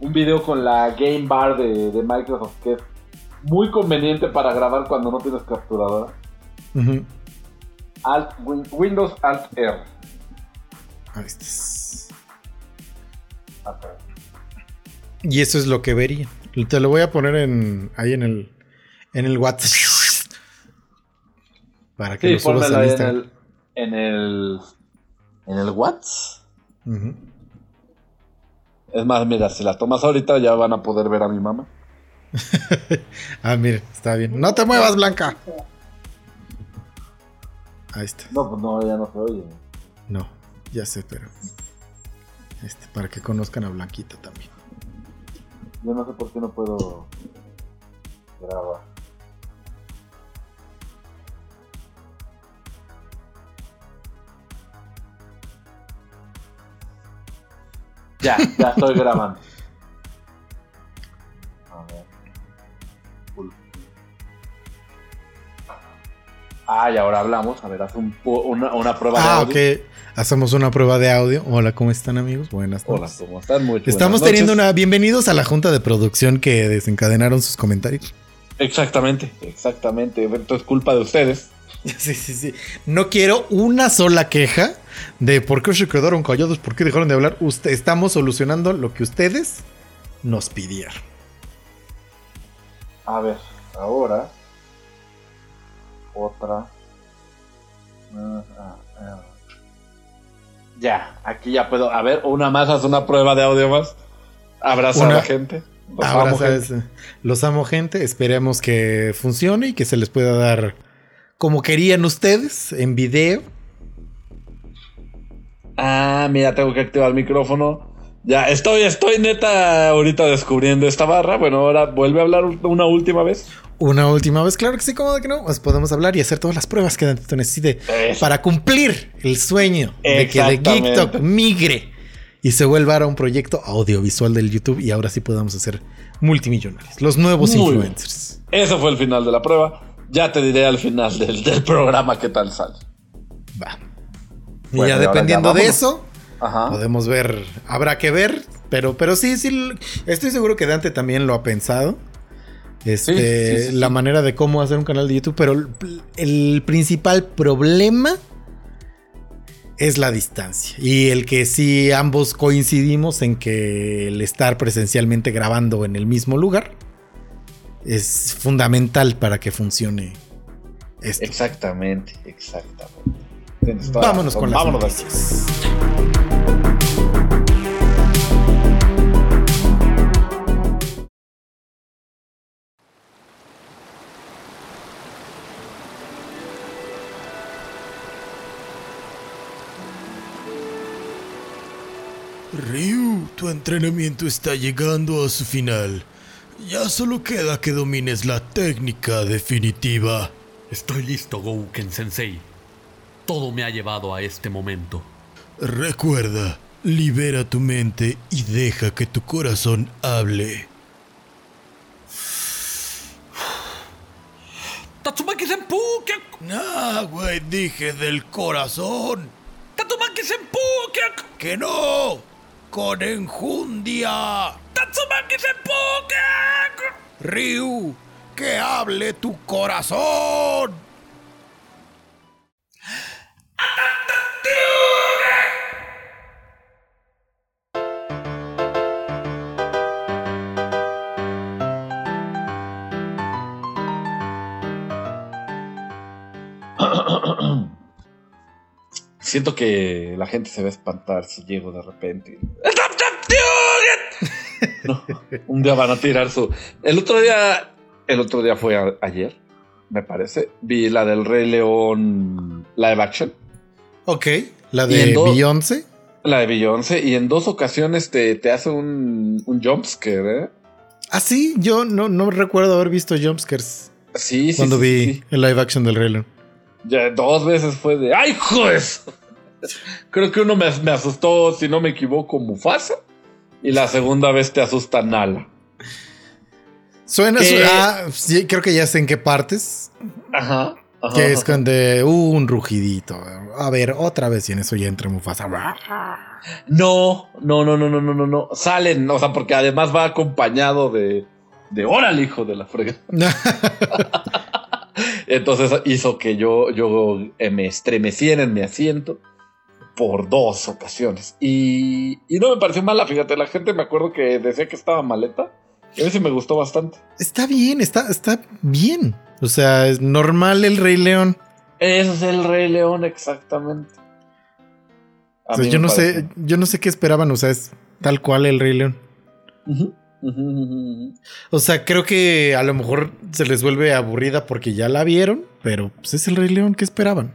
un video con la Game Bar de, de Microsoft que es muy conveniente para grabar cuando no tienes capturadora. Ujú. Alt, Win- Windows Alt R. Ahí estás. Y eso es lo que vería. Te lo voy a poner en ahí en el en el WhatsApp para que Sí, lo subas ahí en el, en el, en el WhatsApp. Es más, mira, si la tomas ahorita ya van a poder ver a mi mamá. Ah, mira, está bien. No te muevas, Blanca. Ahí está. No, pues no, ya no se oye. No, ya sé, pero este para que conozcan a Blanquita también. Yo no sé por qué no puedo grabar. Ya, ya estoy grabando. Ah, y ahora hablamos. A ver, haz un una, una prueba de Ah, audio. ok. Hacemos una prueba de audio. Hola, ¿cómo están, amigos? Buenas Hola, noches. ¿cómo están? Muy Estamos buenas teniendo noches. una. Bienvenidos a la junta de producción que desencadenaron sus comentarios. Exactamente, exactamente. Esto es culpa de ustedes. Sí, sí, sí. No quiero una sola queja de por qué se quedaron callados, por qué dejaron de hablar. Usted, estamos solucionando lo que ustedes nos pidieron. A ver, ahora. Otra. Ya, aquí ya puedo. A ver, una más, haz una prueba de audio más. Abraza Una- a la gente. Los amo, gente. los amo, gente. Esperemos que funcione y que se les pueda dar como querían ustedes en video. Ah, mira, tengo que activar el micrófono. Ya, estoy, estoy neta ahorita descubriendo esta barra. Bueno, ahora vuelve a hablar una última vez. una última vez, claro que sí, como de que no, pues podemos hablar y hacer todas las pruebas que Dantito necesite Eso. para cumplir el sueño de que de. TikTok migre y se vuelva ahora un proyecto audiovisual del YouTube y ahora sí podamos hacer multimillonarios, los nuevos Muy bien. influencers. Ese fue el final de la prueba. Ya te diré al final del, del programa qué tal sale. Va. Y Bueno, ya y dependiendo ya de eso, Ajá. podemos ver, habrá que ver, pero, pero sí, sí, estoy seguro que Dante también lo ha pensado. Este, Sí, sí, sí, la manera de cómo hacer un canal de YouTube, pero el, el principal problema es la distancia. Y el que sí ambos coincidimos en que el estar presencialmente grabando en el mismo lugar es fundamental para que funcione esto. Exactamente, exactamente. Vámonos con las Vámonos. noticias. Ryu, tu entrenamiento está llegando a su final. Ya solo queda que domines la técnica definitiva. Estoy listo, Gouken Sensei. Todo me ha llevado a este momento. Recuerda, libera tu mente y deja que tu corazón hable. Tatsumaki Senpu, ¿qué? Nah, güey, dije del corazón. Tatsumaki Senpu, ¿qué? ¡Que no! ¡Con enjundia! Tatsumaki Senpu, ¿qué? Ryu, que hable tu corazón. Siento que la gente se va a espantar si llego de repente. No, un día van a tirar su. El otro día, el otro día fue a- ayer, me parece. Vi la del Rey León live action, Ok, la de Beyoncé. la de Beyoncé, y en dos ocasiones te, te hace un, un jumpscare, ¿eh? Ah, sí, yo no, no recuerdo haber visto jumpscares Sí, sí. cuando sí, vi sí. el live action del Rey León. Ya dos veces fue de. ¡Ay, joder! Creo que uno me, me asustó, si no me equivoco, Mufasa. Y la segunda vez te asusta Nala. Suena, su- ah, sí, creo que ya sé en qué partes. Ajá. ajá, Que es cuando uh, un rugidito. A ver, otra vez y en eso ya entra Mufasa. No, no, no, no, no, no, no, no. Salen, o sea, porque además va acompañado de. De órale, hijo de la frega. Entonces hizo que yo, yo me estremeciera en mi asiento por dos ocasiones. Y, y no me pareció mala, fíjate, la gente me acuerdo que decía que estaba maleta. Y a mí sí me gustó bastante. está bien, está, está bien. O sea, es normal el Rey León. Es el Rey León, exactamente. O sea, yo no sé, yo no sé qué esperaban. O sea, es tal cual el Rey León. O sea, creo que a lo mejor se les vuelve aburrida porque ya la vieron, pero pues es el Rey León que esperaban.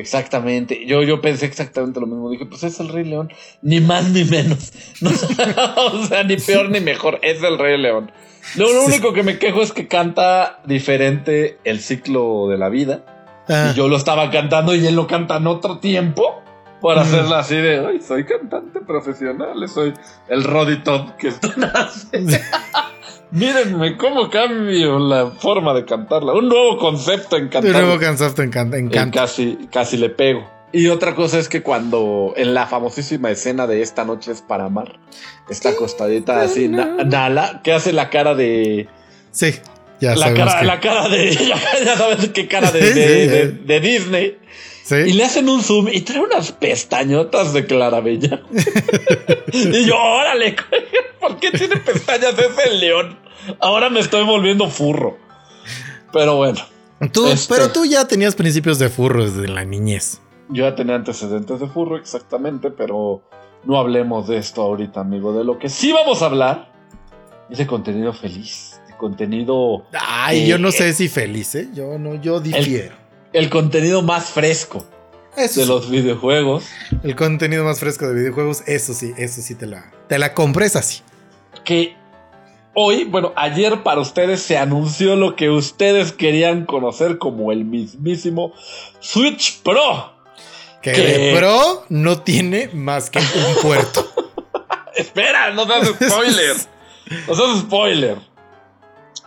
Exactamente. Yo, yo pensé exactamente lo mismo. Dije, pues es el Rey León. Ni más ni menos. No, o sea, ni peor ni mejor. Es el Rey León. Lo, lo Sí. único que me quejo es que canta diferente el ciclo de la vida. Ah, Y yo lo estaba cantando y él lo canta en otro tiempo. Para Mm. hacerla así de, ay, soy cantante profesional. Soy el Roddy Todd que esto nace. Mírenme cómo cambio la forma de cantarla. Un nuevo concepto en cantar. nuevo cansaste encanta. Eh, encanta. casi, casi le pego. Y otra cosa es que cuando en la famosísima escena de esta noche es para amar, está acostadita así, Na- Nala, que hace la cara de. Sí, ya La cara, que- la cara de. Ya sabes qué cara de, Sí, de- sí, de- sí. de Disney. Sí. Y le hacen un zoom y trae unas pestañotas de Clarabella. y yo, órale, ¿por qué tiene pestañas ese león? Ahora me estoy volviendo furro. Pero bueno. Tú, Este- Pero tú ya tenías principios de furro desde la niñez. Yo ya tenía antecedentes de furro, exactamente, pero no hablemos de esto ahorita, amigo. De lo que sí vamos a hablar es de contenido feliz, de contenido, Ay, Eh, yo no sé si feliz, ¿eh? Yo no, yo difiero. el contenido más fresco Eso de sí, los videojuegos, el contenido más fresco de videojuegos, eso sí, eso sí te la, te la compres así. que hoy, bueno, ayer para ustedes se anunció lo que ustedes querían conocer como el mismísimo Switch Pro. Que, de Pro no tiene más que un puerto. Espera, no seas spoiler. no seas spoiler.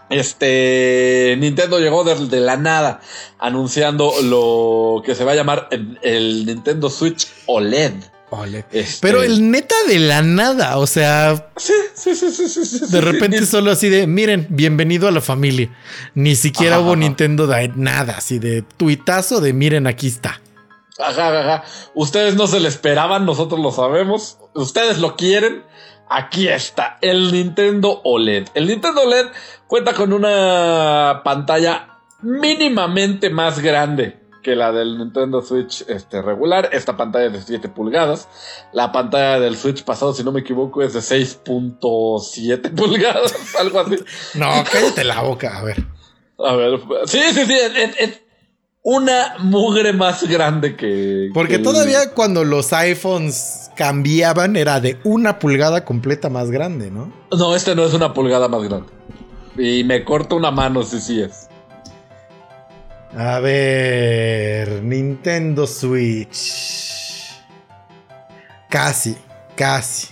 Este Nintendo llegó de, la nada anunciando lo que se va a llamar el, Nintendo Switch OLED. OLED. Este Pero el neta de la nada, o sea, sí, sí, sí, sí, de repente solo así de, miren, bienvenido a la familia. Ni siquiera hubo Nintendo de nada, así de tuitazo de, miren, aquí está. Ajá, ajá. Ustedes no se lo esperaban, nosotros lo sabemos. Ustedes lo quieren. Aquí está, el Nintendo OLED. El Nintendo OLED cuenta con una pantalla mínimamente más grande que la del Nintendo Switch este, regular. Esta pantalla es de 7 pulgadas. La pantalla del Switch pasado, si no me equivoco, es de 6.7 pulgadas, algo así. No, cállate la boca, a ver. A ver, sí, sí, sí, es, una mugre más grande que... Porque todavía cuando los iPhones cambiaban era de una pulgada completa más grande, ¿no? No, este no es una pulgada más grande. Y me corto una mano si sí es. A ver, Nintendo Switch. Casi, casi.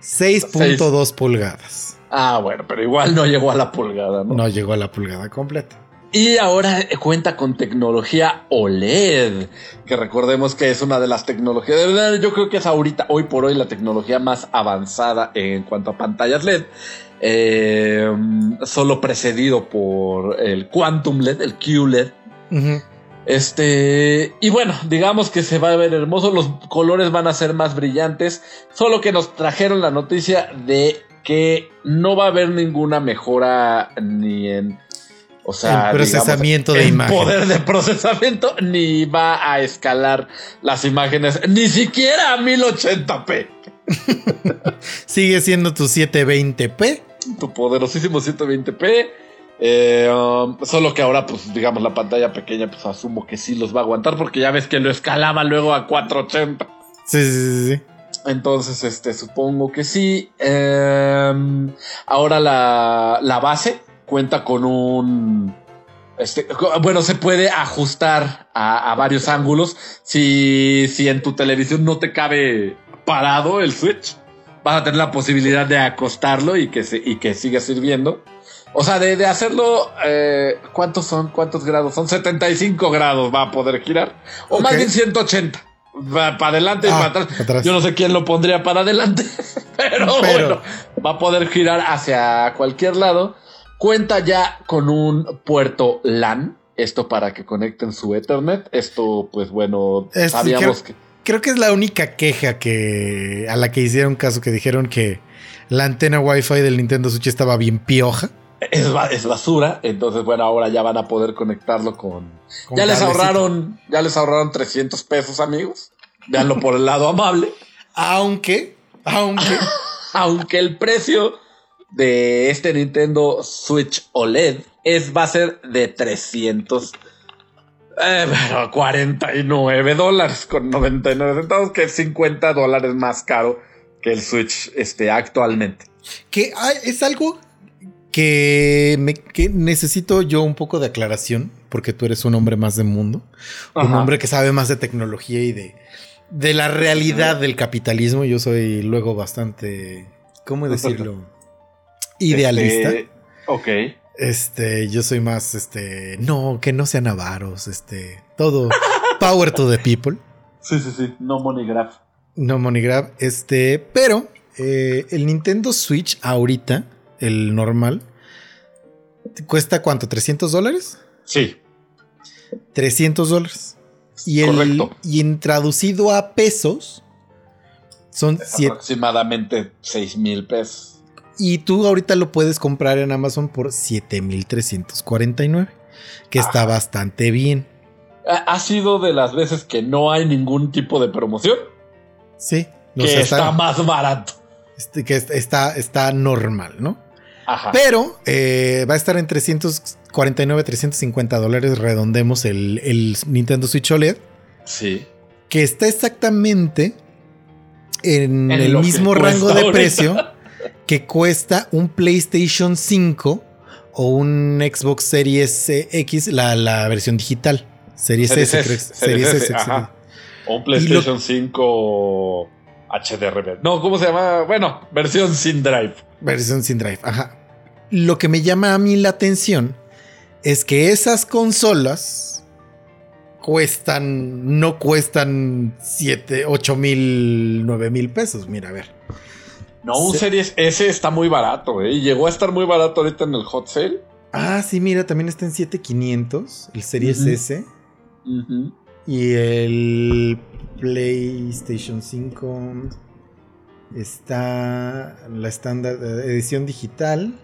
6.2 pulgadas. Ah, bueno, pero igual no llegó a la pulgada, ¿no? No llegó a la pulgada completa. Y ahora cuenta con tecnología OLED, que recordemos que es una de las tecnologías, yo creo que es ahorita, hoy por hoy, la tecnología más avanzada en cuanto a pantallas LED. Eh, solo precedido por el Quantum LED, el QLED. Este, y bueno, digamos que se va a ver hermoso, los colores van a ser más brillantes, solo que nos trajeron la noticia de que no va a haber ninguna mejora ni en o sea, el procesamiento de imagen. Poder de procesamiento ni va a escalar las imágenes, ni siquiera a 1080p. Sigue siendo tu 720p. Tu poderosísimo 120p. Eh, um, solo que ahora, pues, digamos, la pantalla pequeña, pues asumo que sí los va a aguantar, porque ya ves que lo escalaba luego a 480. Sí, sí, sí, sí. Entonces, este, supongo que sí. Em, ahora la, la base cuenta con un... Este, bueno, se puede ajustar a, varios ángulos. Si, si en tu televisión no te cabe parado el Switch, vas a tener la posibilidad de acostarlo y que, se, y que siga sirviendo. O sea, de, hacerlo, eh, ¿cuántos son? ¿Cuántos grados? Son 75 grados, va a poder girar. O más bien 180. Va para adelante y ah, para atrás. Yo no sé quién lo pondría para adelante, pero, bueno, va a poder girar hacia cualquier lado. Cuenta ya con un puerto LAN, esto para que conecten su Ethernet. Esto, pues bueno, sabíamos que. Creo que es la única queja que a la que hicieron caso, que dijeron que la antena Wi-Fi del Nintendo Switch estaba bien pioja. Es, es, basura, entonces bueno, ahora ya van a poder conectarlo con... ya les ahorraron, ya les ahorraron 300 pesos, amigos. Veanlo por el lado amable. Aunque, aunque... aunque el precio de este Nintendo Switch OLED es, va a ser de 300 eh, 49 dólares con 99 centavos, que es 50 dólares más caro que el Switch este, actualmente. Que es algo que, me, que necesito yo un poco de aclaración, porque tú eres un hombre más de mundo, un hombre que sabe más de tecnología y de, de la realidad del capitalismo. Yo soy luego bastante, ¿cómo decirlo? Idealista. Este, ok. Este, yo soy más, este, no, que no sean avaros, este, todo power to the people. Sí, sí, sí, no money grab. No money grab, este, pero eh, el Nintendo Switch ahorita, el normal, cuesta cuánto, 300 dólares? Sí. 300 dólares. Y, el, y en traducido a pesos, son aproximadamente 6 mil pesos. Y tú ahorita lo puedes comprar en Amazon por 7349, que está bastante bien. Ha sido de las veces que no hay ningún tipo de promoción. Sí. Que está, más barato. Este, que está, está normal, ¿no? Ajá. Pero eh, va a estar en 349, 350 dólares. Redondemos el, el Nintendo Switch OLED. Sí. Que está exactamente en, el mismo rango de precio que cuesta un PlayStation 5 o un Xbox Series X, la, la versión digital. Series, Series S, S, creo. Series Series S, S, ajá. O un PlayStation 5 HDR. No, ¿cómo se llama? Bueno, versión sin drive. Versión sin drive, ajá. Lo que me llama a mí la atención es que esas consolas cuestan, no cuestan 7, 8 mil, 9 mil pesos. Mira, a ver. No, un. Series S está muy barato, ¿eh? Y llegó a estar muy barato ahorita en el hot sale. Ah, sí, mira, también está en 7500, el Series. S. Y el PlayStation 5 está la estándar eh, edición digital.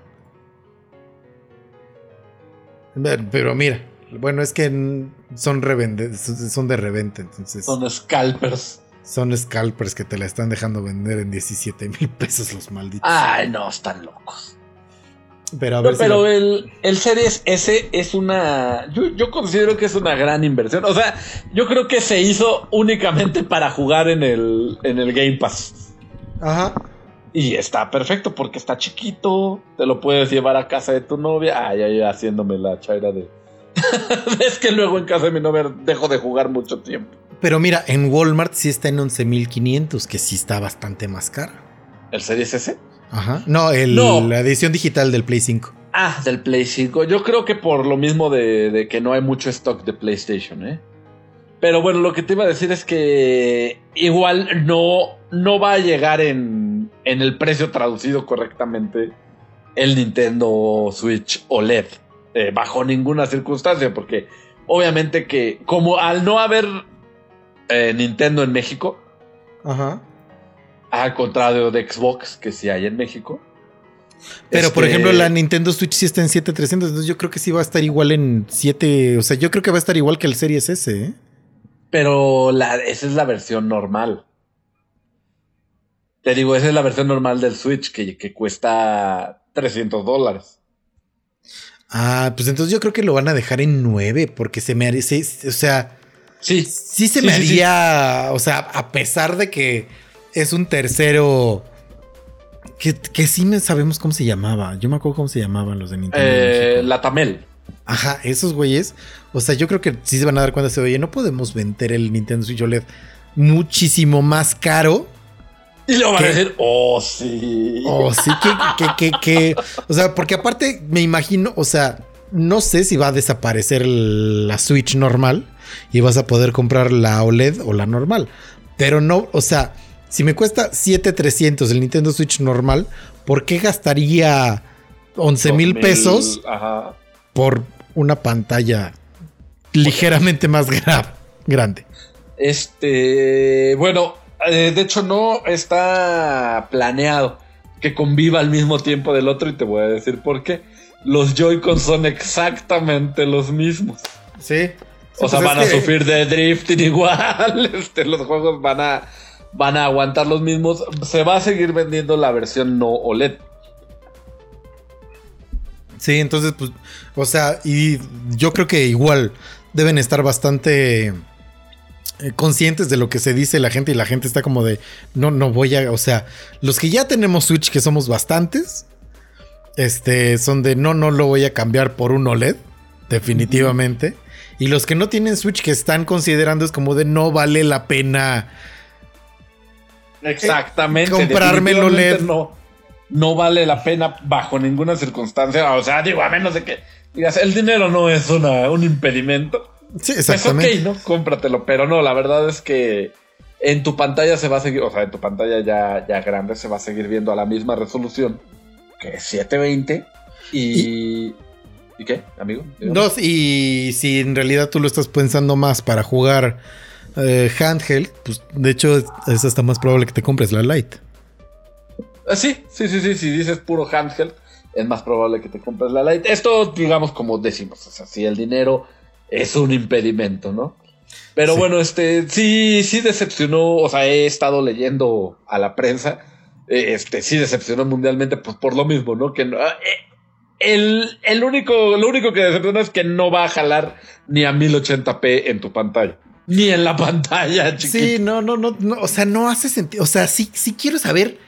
Pero mira, bueno, es que son revende, son de reventa, entonces Son scalpers. Son scalpers que te la están dejando vender en 17 mil pesos los malditos. Ay, no, están locos. pero a No, ver si pero el, el Series S es una. Yo, yo considero que es una gran inversión. O sea, yo creo que se hizo únicamente para jugar en el, en el Game Pass. Ajá. Y está perfecto porque está chiquito. Te lo puedes llevar a casa de tu novia. Ay, ay, haciéndome la chaira de. es que luego en casa de mi novia dejo de jugar mucho tiempo. Pero mira, en Walmart sí está en 11.500, que sí está bastante más cara. ¿El Series S? Ajá. No, el- No. la edición digital del Play 5. Ah, del Play 5. Yo creo que por lo mismo de, de que no hay mucho stock de PlayStation, ¿eh? Pero bueno, lo que te iba a decir es que igual no, no va a llegar en, en el precio traducido correctamente el Nintendo Switch OLED. eh, bajo ninguna circunstancia, porque obviamente que como al no haber eh, Nintendo en México, Ajá. al contrario de Xbox, que sí hay en México. Pero por este, ejemplo, la Nintendo Switch sí está en 7300, entonces yo creo que sí va a estar igual en 7, o sea, yo creo que va a estar igual que el Series S, ¿eh? Pero la, esa es la versión normal. Te digo, esa es la versión normal del Switch que, que cuesta 300 dólares. Ah, pues entonces yo creo que lo van a dejar en 9 porque se me o sea, Sí, sí se Sí, me sí, o sea, a pesar de que es un tercero que, que sí me sabemos cómo se llamaba. Yo me acuerdo cómo se llamaban los de Nintendo. en eh, la Tamel. Ajá, esos güeyes. O sea, yo creo que sí se van a dar cuenta de oye, no podemos vender el Nintendo Switch OLED muchísimo más caro. Y luego van a decir, oh, sí. O sí que, que, que, que- O sea, porque aparte me imagino, o sea, no sé si va a desaparecer la Switch normal y vas a poder comprar la OLED o la normal. Pero no, o sea, si me cuesta 7300 el Nintendo Switch normal, ¿por qué gastaría 11 mil 2000, pesos Ajá. por una pantalla ligeramente más gra- grande. Este, bueno, eh, de hecho no está planeado que conviva al mismo tiempo del otro y te voy a decir por qué. Los Joy-Con son exactamente los mismos. Sí. O sea, van a sufrir de drifting igual. Este, los juegos van a, van a aguantar los mismos. Se va a seguir vendiendo la versión no OLED. Sí, entonces, pues, o sea, y yo creo que igual deben estar bastante eh, conscientes de lo que se dice la gente y la gente está como de, no, no voy a, o sea, los que ya tenemos Switch, que somos bastantes, este, son de, no, no lo voy a cambiar por un OLED, definitivamente. Y los que no tienen Switch que están considerando es como de, no vale la pena Exactamente. definitivamente OLED. No, no vale la pena bajo ninguna circunstancia. O sea, digo, a menos de que digas, el dinero no es una, un impedimento. Sí, Pues exactamente. ok, ¿no? Cómpratelo. Pero no, la verdad es que en tu pantalla se va a seguir, o sea, en tu pantalla ya, ya grande se va a seguir viendo a la misma resolución que es 720. Y. ¿Y, qué, amigo? Dos, y si en realidad tú lo estás pensando más para jugar eh, handheld, pues de hecho es, es hasta más probable que te compres la Lite. Ah, sí, sí, sí, sí. Si dices puro handheld, es más probable que te compres la Lite. Esto, digamos, como decimos, o sea, si el dinero es un impedimento, ¿no? Pero Sí. bueno, este, sí, sí decepcionó, o sea, he estado leyendo a la prensa, eh, este, sí decepcionó mundialmente, pues por lo mismo, ¿no? Que no, eh, el, el único, lo único que decepciona es que no va a jalar ni a 1080p en tu pantalla. Ni en la pantalla, chiquita. Sí, no, no, no, no, o sea, no hace sentido. O sea, sí, sí quiero saber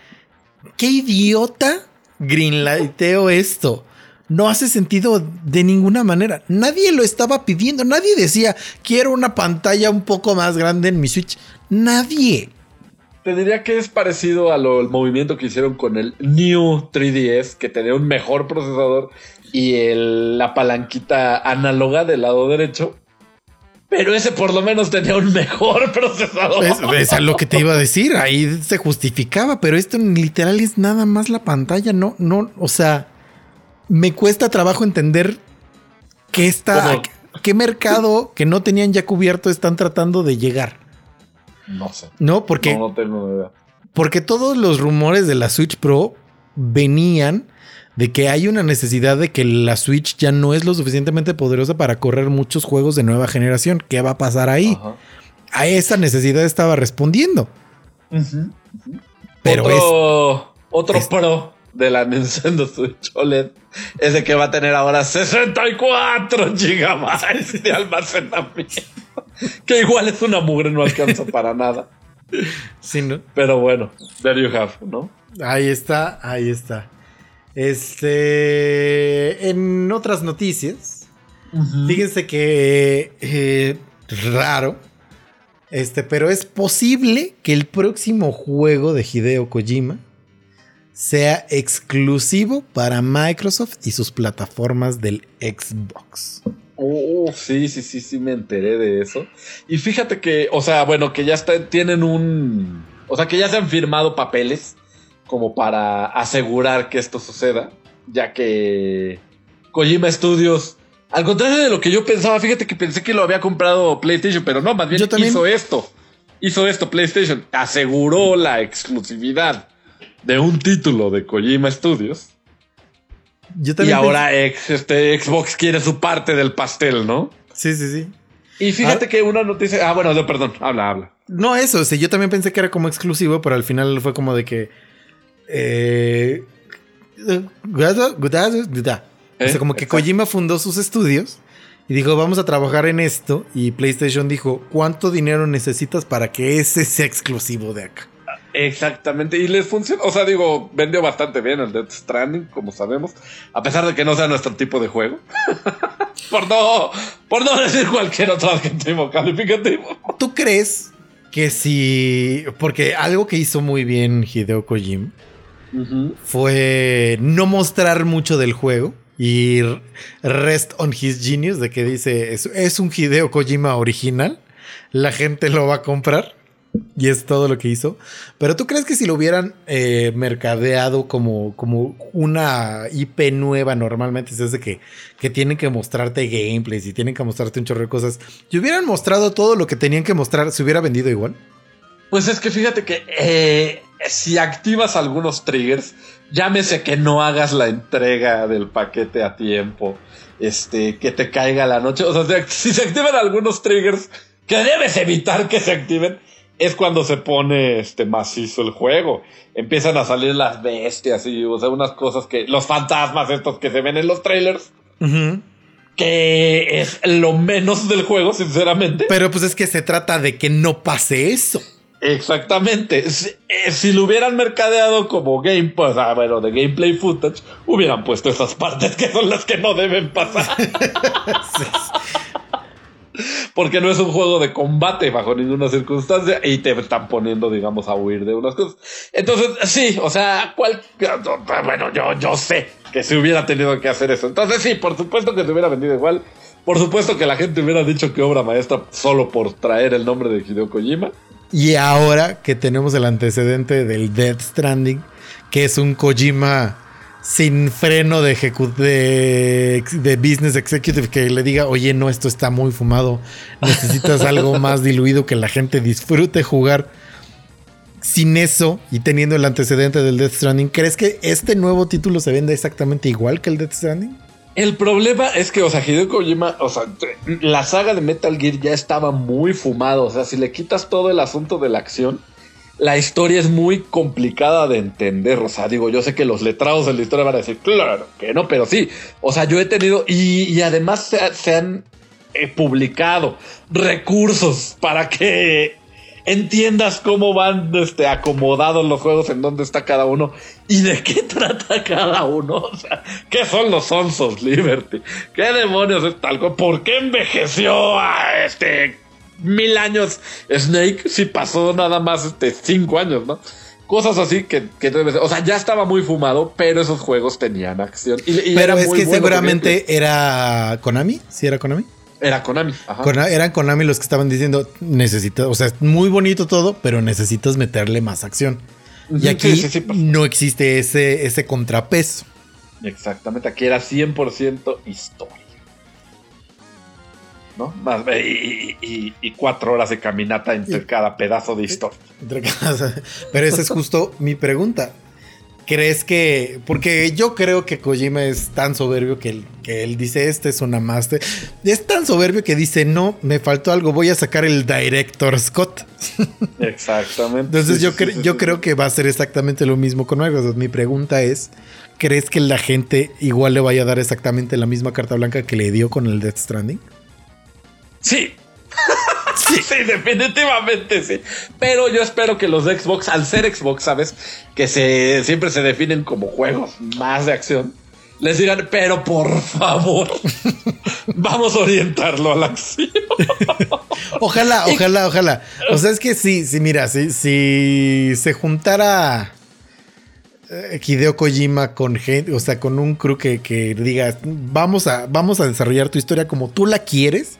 qué idiota greenlighteo esto. No hace sentido de ninguna manera. Nadie lo estaba pidiendo. Nadie decía, quiero una pantalla un poco más grande en mi Switch. Nadie. Te diría que es parecido al movimiento que hicieron con el New 3DS, que tenía un mejor procesador y el- la palanquita análoga del lado derecho. Pero ese por lo menos tenía un mejor procesador. Es, es a lo que te iba a decir. Ahí se justificaba, pero esto literal es nada más la pantalla. No, no, o sea, me cuesta trabajo entender qué está, qué mercado que no tenían ya cubierto están tratando de llegar. No sé. No, porque No, no tengo idea. Porque todos los rumores de la Switch Pro venían de que hay una necesidad de que la Switch ya no es lo suficientemente poderosa para correr muchos juegos de nueva generación. ¿Qué va a pasar ahí? Ajá. A esa necesidad estaba respondiendo. Pero es otro, otro es- pro de la Nintendo Switch OLED es de que va a tener ahora 64 gigabytes de almacenamiento. Que igual es una mugre, no alcanza para nada. sí, ¿no? Pero bueno, there you have, ¿no? Ahí está, ahí está. Este, en otras noticias, fíjense que eh, raro, este, pero es posible que el próximo juego de Hideo Kojima sea exclusivo para Microsoft y sus plataformas del Xbox. Oh, sí, sí, sí, sí, me enteré de eso. Y fíjate que, o sea, bueno, que ya está, tienen un. O sea, que ya se han firmado papeles como para asegurar que esto suceda, ya que Kojima Studios, al contrario de lo que yo pensaba, fíjate que pensé que lo había comprado PlayStation, pero no, más bien Yo también. hizo esto. Hizo esto PlayStation, aseguró la exclusividad de un título de Kojima Studios. Yo Y ahora ex, este, Xbox quiere su parte del pastel, ¿no? sí, sí, sí. Y fíjate Ah. que una noticia. Ah, bueno, no, perdón, habla, habla. No, eso, sí, yo también pensé que era como exclusivo, pero al final fue como de que. Eh, o sea, como que ¿Eh? Kojima fundó sus estudios y dijo, vamos a trabajar en esto. Y PlayStation dijo, ¿cuánto dinero necesitas para que ese sea exclusivo de acá? Exactamente, y les funciona. O sea, digo, vendió bastante bien el Death Stranding, como sabemos, a pesar de que no sea nuestro tipo de juego. por no, por no decir cualquier otro adjetivo calificativo. ¿Tú crees que si... Porque algo que hizo muy bien Hideo Kojima fue no mostrar mucho del juego y rest on his genius de que dice es, es un Hideo Kojima original, la gente lo va a comprar y es todo lo que hizo. Pero tú crees que si lo hubieran eh, mercadeado como, como una IP nueva normalmente es de que, que tienen que mostrarte gameplays y tienen que mostrarte un chorro de cosas, y hubieran mostrado todo lo que tenían que mostrar, ¿se hubiera vendido igual? Pues es que fíjate que eh, si activas algunos triggers, llámese que no hagas la entrega del paquete a tiempo, este, que te caiga la noche. O sea, si se activan algunos triggers que debes evitar que se activen, es cuando se pone este macizo el juego. Empiezan a salir las bestias y, o sea, unas cosas que, los fantasmas estos que se ven en los trailers, que es lo menos del juego, sinceramente. Pero pues es que se trata de que no pase eso. Exactamente. Si, eh, si lo hubieran mercadeado como game, pues, ah, bueno, de gameplay footage, hubieran puesto esas partes que son las que no deben pasar. Porque no es un juego de combate bajo ninguna circunstancia y te están poniendo, digamos, a huir de unas cosas. Entonces, sí, o sea, cual, bueno, yo, yo sé que se hubiera tenido que hacer eso. Entonces, sí, por supuesto que se hubiera vendido igual. Por supuesto que la gente hubiera dicho que obra maestra solo por traer el nombre de Hideo Kojima. Y ahora que tenemos el antecedente del Death Stranding, que es un Kojima sin freno de, ejecu- de, de business executive que le diga, oye, no, esto está muy fumado, necesitas algo más diluido que la gente disfrute jugar. Sin eso y teniendo el antecedente del Death Stranding, ¿crees que este nuevo título se vende exactamente igual que el Death Stranding? El problema es que, o sea, Hideo Kojima, o sea, la saga de Metal Gear ya estaba muy fumado. O sea, si le quitas todo el asunto de la acción, la historia es muy complicada de entender. O sea, digo, yo sé que los letrados en la historia van a decir, claro que no, pero sí. O sea, yo he tenido, y, además se, han eh, publicado recursos para que entiendas cómo van este, acomodados los juegos, en dónde está cada uno y de qué trata cada uno. O sea, ¿qué son los Onsos Liberty? ¿Qué demonios es tal? ¿Por qué envejeció a este mil años Snake si pasó nada más este cinco años, ¿no? Cosas así que, que o sea, ya estaba muy fumado, pero esos juegos tenían acción. Y, pero es que seguramente era Konami, ¿sí era Konami? Era Konami. eran Konami los que estaban diciendo, necesitas, o sea, es muy bonito todo, pero necesitas meterle más acción. Y aquí no existe ese, ese contrapeso. Exactamente, aquí era 100% historia. ¿No? Más, y, y, cuatro horas de caminata entre cada pedazo de historia. Pero esa es justo mi pregunta. ¿Crees que.? Porque yo creo que Kojima es tan soberbio que él, que él dice: Este es una master. Es tan soberbio que dice: No, me faltó algo, voy a sacar el Director Scott. Exactamente. Entonces yo, yo creo que va a ser exactamente lo mismo con Microsoft. Mi pregunta es: ¿Crees que la gente igual le vaya a dar exactamente la misma carta blanca que le dio con el Death Stranding? Sí. sí. sí, definitivamente sí. Pero yo espero que los de Xbox, al ser Xbox, ¿sabes? Que se, siempre se definen como juegos más de acción. Les digan, pero por favor, vamos a orientarlo a la acción. ojalá, ojalá, ojalá. O sea, es que sí, sí, mira, si, si se juntara eh, Hideo Kojima con gente, o sea, con un crew que, que diga, vamos a, vamos a desarrollar tu historia como tú la quieres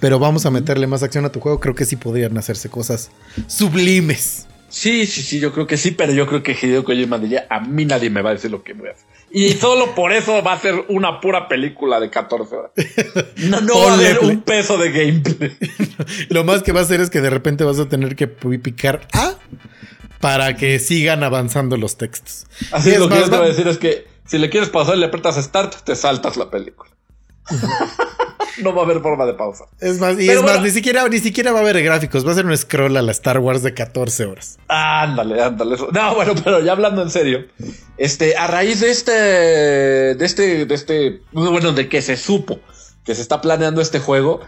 pero vamos a meterle más acción a tu juego, creo que sí podrían hacerse cosas sublimes. Sí, sí, sí, yo creo que sí, pero yo creo que Hideo Kojima diría, a mí nadie me va a decir lo que voy a hacer. Y solo por eso va a ser una pura película de 14 horas. No, no va a haber un peso de gameplay. lo más que va a hacer es que de repente vas a tener que picar A para que sigan avanzando los textos. Así es, lo que yo te voy a decir es que si le quieres pasar y le apretas Start, te saltas la película. no va a haber forma de pausa. Es más, y es más, ni siquiera, ni siquiera va a haber gráficos. Va a ser un scroll a la Star Wars de 14 horas. Ándale, ándale. No, bueno, pero ya hablando en serio. Este, a raíz de este, de este, de este, bueno, de que se supo que se está planeando este juego,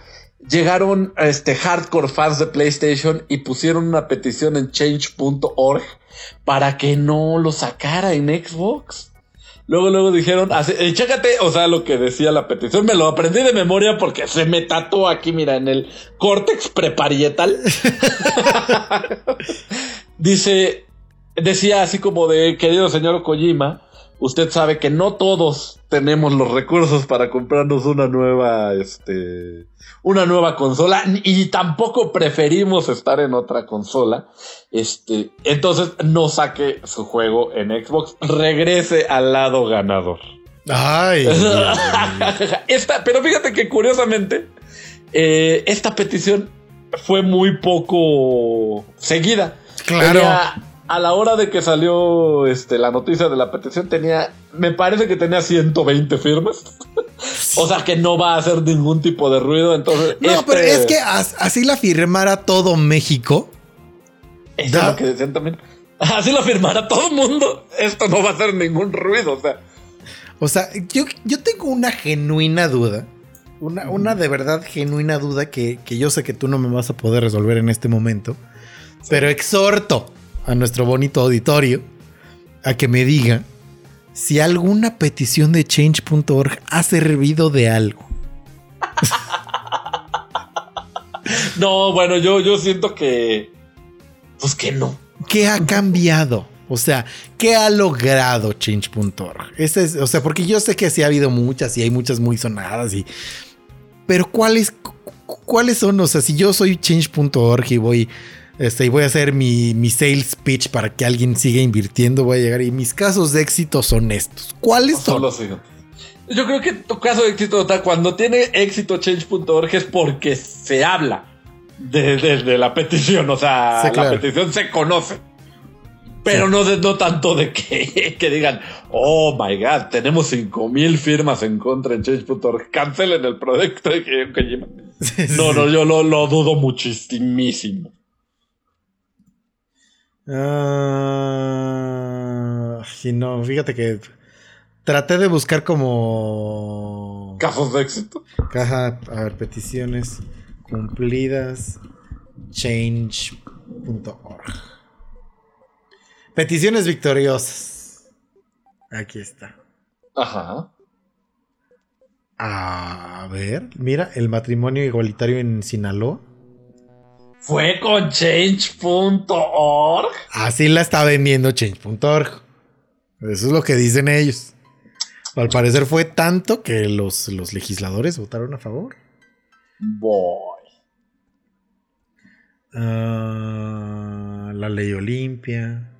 llegaron este hardcore fans de PlayStation y pusieron una petición en change.org para que no lo sacara en Xbox. Luego, luego dijeron, eh, chécate, o sea, lo que decía la petición, me lo aprendí de memoria porque se me tatuó aquí, mira, en el córtex preparietal. Dice, decía así como de, querido señor Kojima, usted sabe que no todos tenemos los recursos para comprarnos una nueva, este, una nueva consola y tampoco preferimos estar en otra consola. Este, entonces no saque su juego en Xbox, regrese al lado ganador. Ay. esta, pero fíjate que curiosamente, eh, esta petición fue muy poco seguida. Claro a la hora de que salió este, la noticia de la petición, tenía, me parece que tenía 120 firmas. o sea que no va a hacer ningún tipo de ruido. Entonces, no, pero este es que así la firmara todo México. Eso es lo que decían también. Así lo firmara todo el mundo. Esto no va a hacer ningún ruido. O sea, o sea yo, yo tengo una genuina duda. Una, una de verdad genuina duda que, que, yo sé que tú no me vas a poder resolver en este momento. Pero exhorto a nuestro bonito auditorio a que me diga si alguna petición de change.org ha servido de algo. no, bueno, yo, yo siento que. Pues que no. ¿Qué ha cambiado? O sea, ¿qué ha logrado change.org? Es, o sea, porque yo sé que sí ha habido muchas y hay muchas muy sonadas y. Pero ¿cuáles, cuáles son? O sea, si yo soy change.org y voy este, y voy a hacer mi, mi, sales pitch para que alguien siga invirtiendo. Voy a llegar y mis casos de éxito son estos. ¿Cuáles son? Yo creo que tu caso de éxito, cuando tiene éxito change.org es porque se habla de, la petición. O sea, la petición se conoce. Pero no, no tanto de que, que, digan, oh my god, tenemos 5000 firmas en contra en change.org, cancelen el proyecto de No, no, yo lo, lo dudo muchísimo. Ah, y no, fíjate que traté de buscar como. Casos de éxito. Caja, a ver, peticiones cumplidas. Change. change.org. Peticiones victoriosas. Aquí está. Ajá. A ver, mira, el matrimonio igualitario en Sinaloa. Fue con change.org. Así la está vendiendo change.org. Eso es lo que dicen ellos. Al parecer fue tanto que los, los legisladores votaron a favor. Boy. Ah, la ley Olimpia.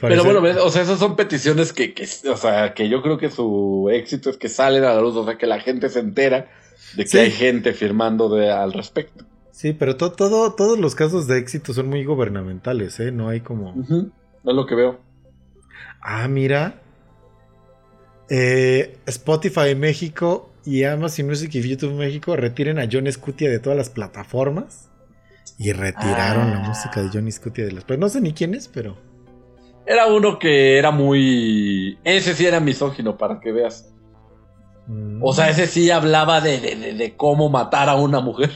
Pero bueno, o sea, esas son peticiones que, que, o sea, que yo creo que su éxito es que salen a la luz, o sea, que la gente se entera de que Sí. hay gente firmando de, al respecto. Sí, pero to- todo, todos los casos de éxito son muy gubernamentales, ¿eh? No hay como... Ujú, Es lo que veo. Ah, mira. Eh, Spotify México y Amazon Music y YouTube México retiren a John Scutia de todas las plataformas. Y retiraron la Ah. música de John Scutia de las plataformas. No sé ni quién es, pero... Era uno que era muy. Ese sí era misógino, para que veas. mm, O sea, ese sí hablaba de, de, de- de cómo matar a una mujer.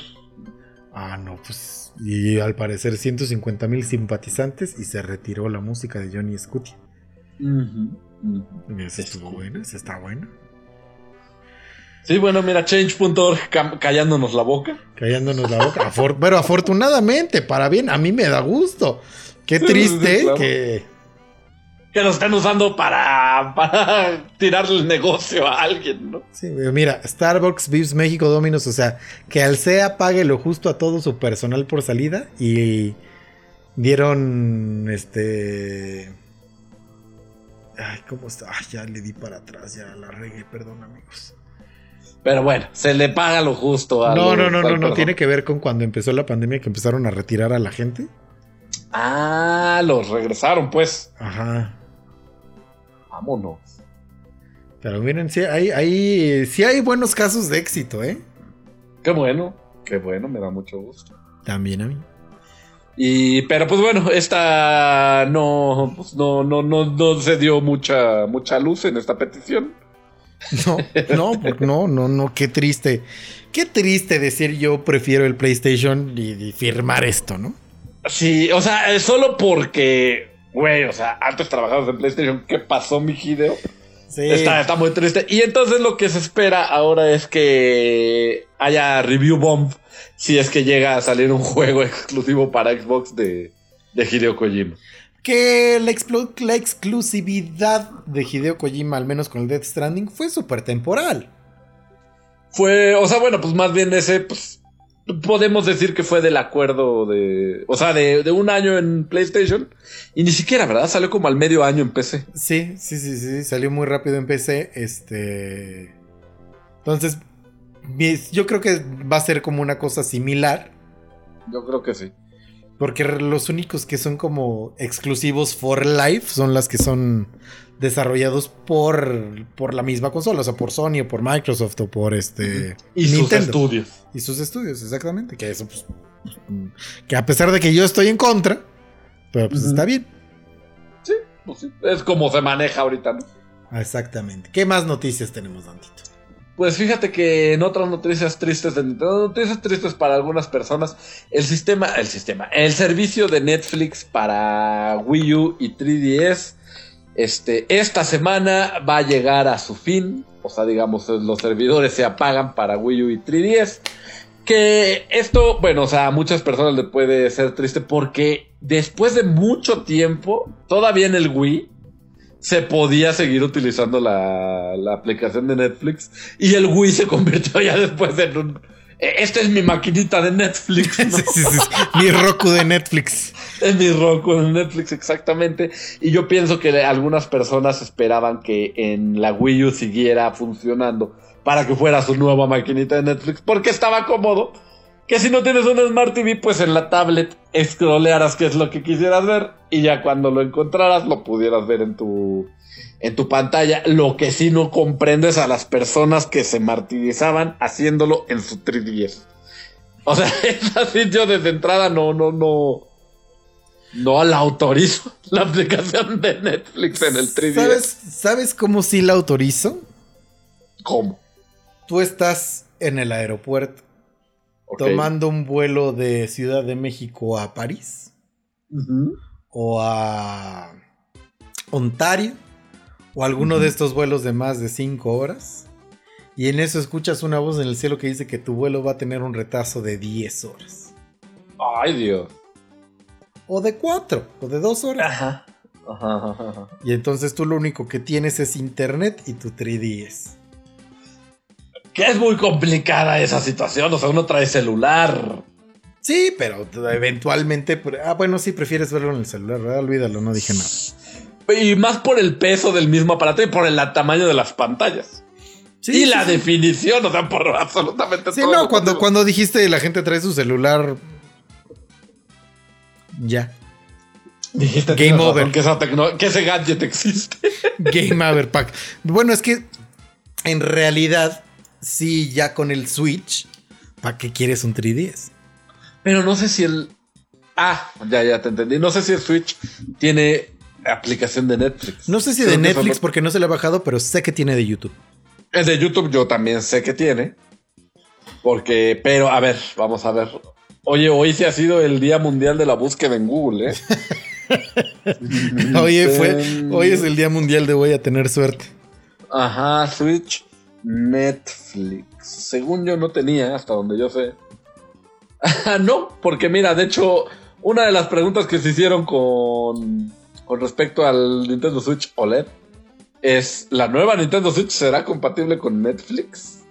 Ah, no, pues... Y al parecer 150 mil simpatizantes y se retiró la música de Johnny Scutia. Ujú, ujú. Esa estuvo buena, esa está buena. Sí, bueno, mira, change.org callándonos la boca. Callándonos la boca. Afor- pero afortunadamente, para bien, a mí me da gusto. Qué Sí, sí, sí, triste claro. que... Que nos están usando para, para tirarle el negocio a alguien, ¿no? Sí, mira, Starbucks, Vips México, Dominos, o sea, que Alsea pague lo justo a todo su personal por salida y dieron este Ay, ¿cómo está? Ay, ya le di para atrás, ya la regué, perdón, amigos. Pero bueno, se le paga lo justo a No, no, no, no, no, tiene que ver con cuando empezó la pandemia que empezaron a retirar a la gente. Ah, los regresaron, pues. Ajá. Vámonos. Pero miren, sí hay, hay, sí hay buenos casos de éxito, ¿eh? Qué bueno, qué bueno, me da mucho gusto. También a mí. Y, pero pues bueno, esta no, pues no, no, no, no se dio mucha, mucha luz en esta petición. No, no, por- no, no, no, qué triste. Qué triste decir yo prefiero el PlayStation y, y firmar esto, ¿no? Sí, o sea, solo porque, güey, o sea, antes trabajabas en PlayStation, ¿qué pasó, mi Hideo? Sí. Está, está muy triste. Y entonces lo que se espera ahora es que haya review bomb si es que llega a salir un juego exclusivo para Xbox de, de Hideo Kojima. Que la, la exclusividad de Hideo Kojima, al menos con el Death Stranding, fue súper temporal. Fue, o sea, bueno, pues más bien ese, pues podemos decir que fue del acuerdo de, o sea, de, de un año en PlayStation y ni siquiera, ¿verdad? Salió como al medio año en PC. Sí, sí, sí, sí, salió muy rápido en PC. Este. Entonces, yo creo que va a ser como una cosa similar. Yo creo que sí. Porque los únicos que son como exclusivos for life son las que son desarrollados por, por la misma consola, o sea, por Sony o por Microsoft o por este Y sus estudios. y sus estudios, exactamente, que eso pues, que a pesar de que yo estoy en contra, pero pues está bien. Pues sí, es como se maneja ahorita, ¿no? Exactamente. ¿Qué más noticias tenemos, Dantito? Pues fíjate que en otras noticias tristes de Nintendo, noticias tristes para algunas personas, el sistema, el sistema, el servicio de Netflix para Wii U y 3DS, este, esta semana va a llegar a su fin, o sea, digamos, los servidores se apagan para Wii U y 3DS. Que esto, bueno, o sea, a muchas personas le puede ser triste porque después de mucho tiempo, todavía en el Wii, se podía seguir utilizando la, la aplicación de Netflix y el Wii se convirtió ya después en un... "Eh, Esta es mi maquinita de Netflix, ¿no? Sí, sí, sí, sí. Mi Roku de Netflix. es mi Roku de Netflix exactamente. Y yo pienso que algunas personas esperaban que en la Wii U siguiera funcionando para que fuera su nueva maquinita de Netflix porque estaba cómodo. Que si no tienes un Smart TV, pues en la tablet scrollearas qué es lo que quisieras ver y ya cuando lo encontraras lo pudieras ver en tu, en tu pantalla. Lo que sí no comprendes a las personas que se martirizaban haciéndolo en su 3DS. O sea, es así, yo desde entrada no, no, no. No la autorizo la aplicación de Netflix en el 3DS. ¿Sabes, ¿Sabes cómo sí la autorizo? ¿Cómo? Tú estás en el aeropuerto Tomando un vuelo de Ciudad de México a París o a Ontario o alguno de estos vuelos de más de 5 horas. Y en eso escuchas una voz en el cielo que dice que tu vuelo va a tener un retraso de 10 horas. Ay, Dios. O de 4, o de 2 horas. Ajá. Ajá, ajá, ajá. Y entonces tú lo único que tienes es internet y tu 3DS. Que es muy complicada esa situación. O sea, uno trae celular. Sí, pero eventualmente... Ah, bueno, sí, prefieres verlo en el celular, ¿verdad? Olvídalo, no dije nada. Y más por el peso del mismo aparato y por el tamaño de las pantallas. Sí, y sí, la sí. definición, o sea, por absolutamente Sí, no, cuando, cuando dijiste la gente trae su celular... Ya. Dijiste Game over. Que, esa que ese gadget existe. Game Over Pack. Bueno, es que en realidad, sí, ya con el Switch, ¿para qué quieres un 3DS? Pero no sé si el. Ah, ya, ya te entendí. No sé si el Switch tiene aplicación de Netflix. No sé si de Netflix porque no se le ha bajado, pero sé que tiene de YouTube. El de YouTube yo también sé que tiene. Porque, pero a ver, vamos a ver. Oye, hoy sí ha sido el Día Mundial de la Búsqueda en Google, ¿eh? Oye, fue, hoy es el día mundial de voy a tener suerte. Ajá, Switch, Netflix. Según yo no tenía, hasta donde yo sé. No, porque mira, de hecho, una de las preguntas que se hicieron con, con respecto al Nintendo Switch OLED es, ¿la nueva Nintendo Switch será compatible con Netflix?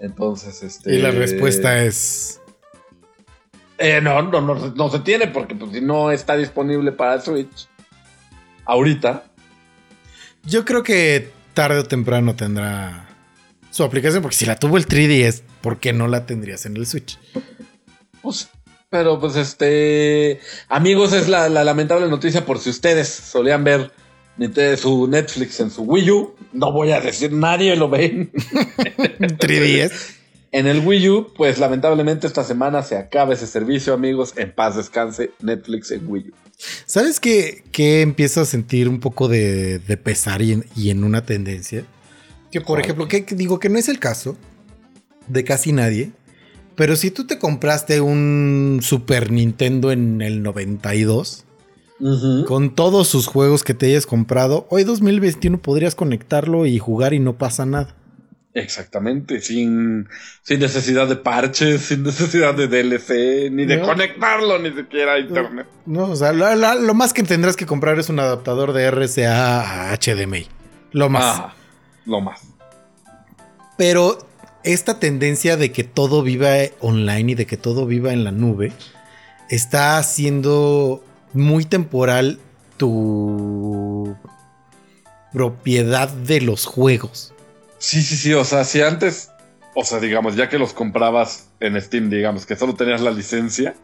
Entonces, este... Y la respuesta es... Eh, no, no, no, no se tiene porque pues, si no está disponible para Switch ahorita. Yo creo que tarde o temprano tendrá su aplicación, porque si la tuvo el 3DS, ¿por qué no la tendrías en el Switch? Pues, pero pues este, amigos, es la, la lamentable noticia por si ustedes solían ver su Netflix en su Wii U. No voy a decir, nadie lo ve. 3DS. En el Wii U, pues lamentablemente esta semana se acaba ese servicio, amigos. En paz descanse Netflix en Wii U. ¿Sabes qué, qué empiezo a sentir un poco de, de pesar y en, y en una tendencia? Que por ejemplo, que digo que no es el caso de casi nadie, pero si tú te compraste un Super Nintendo en el 92, con todos sus juegos que te hayas comprado, hoy 2021 podrías conectarlo y jugar y no pasa nada. Exactamente, sin, sin necesidad de parches, sin necesidad de DLC, ni de No. conectarlo ni siquiera a internet. No, o sea, la- la- lo más que tendrás que comprar es un adaptador de RCA a HDMI. Lo más. Ah, lo más. Pero esta tendencia de que todo viva online y de que todo viva en la nube está haciendo muy temporal tu propiedad de los juegos. Sí, sí, sí. O sea, si antes, o sea, digamos, ya que los comprabas en Steam, digamos, que solo tenías la licencia,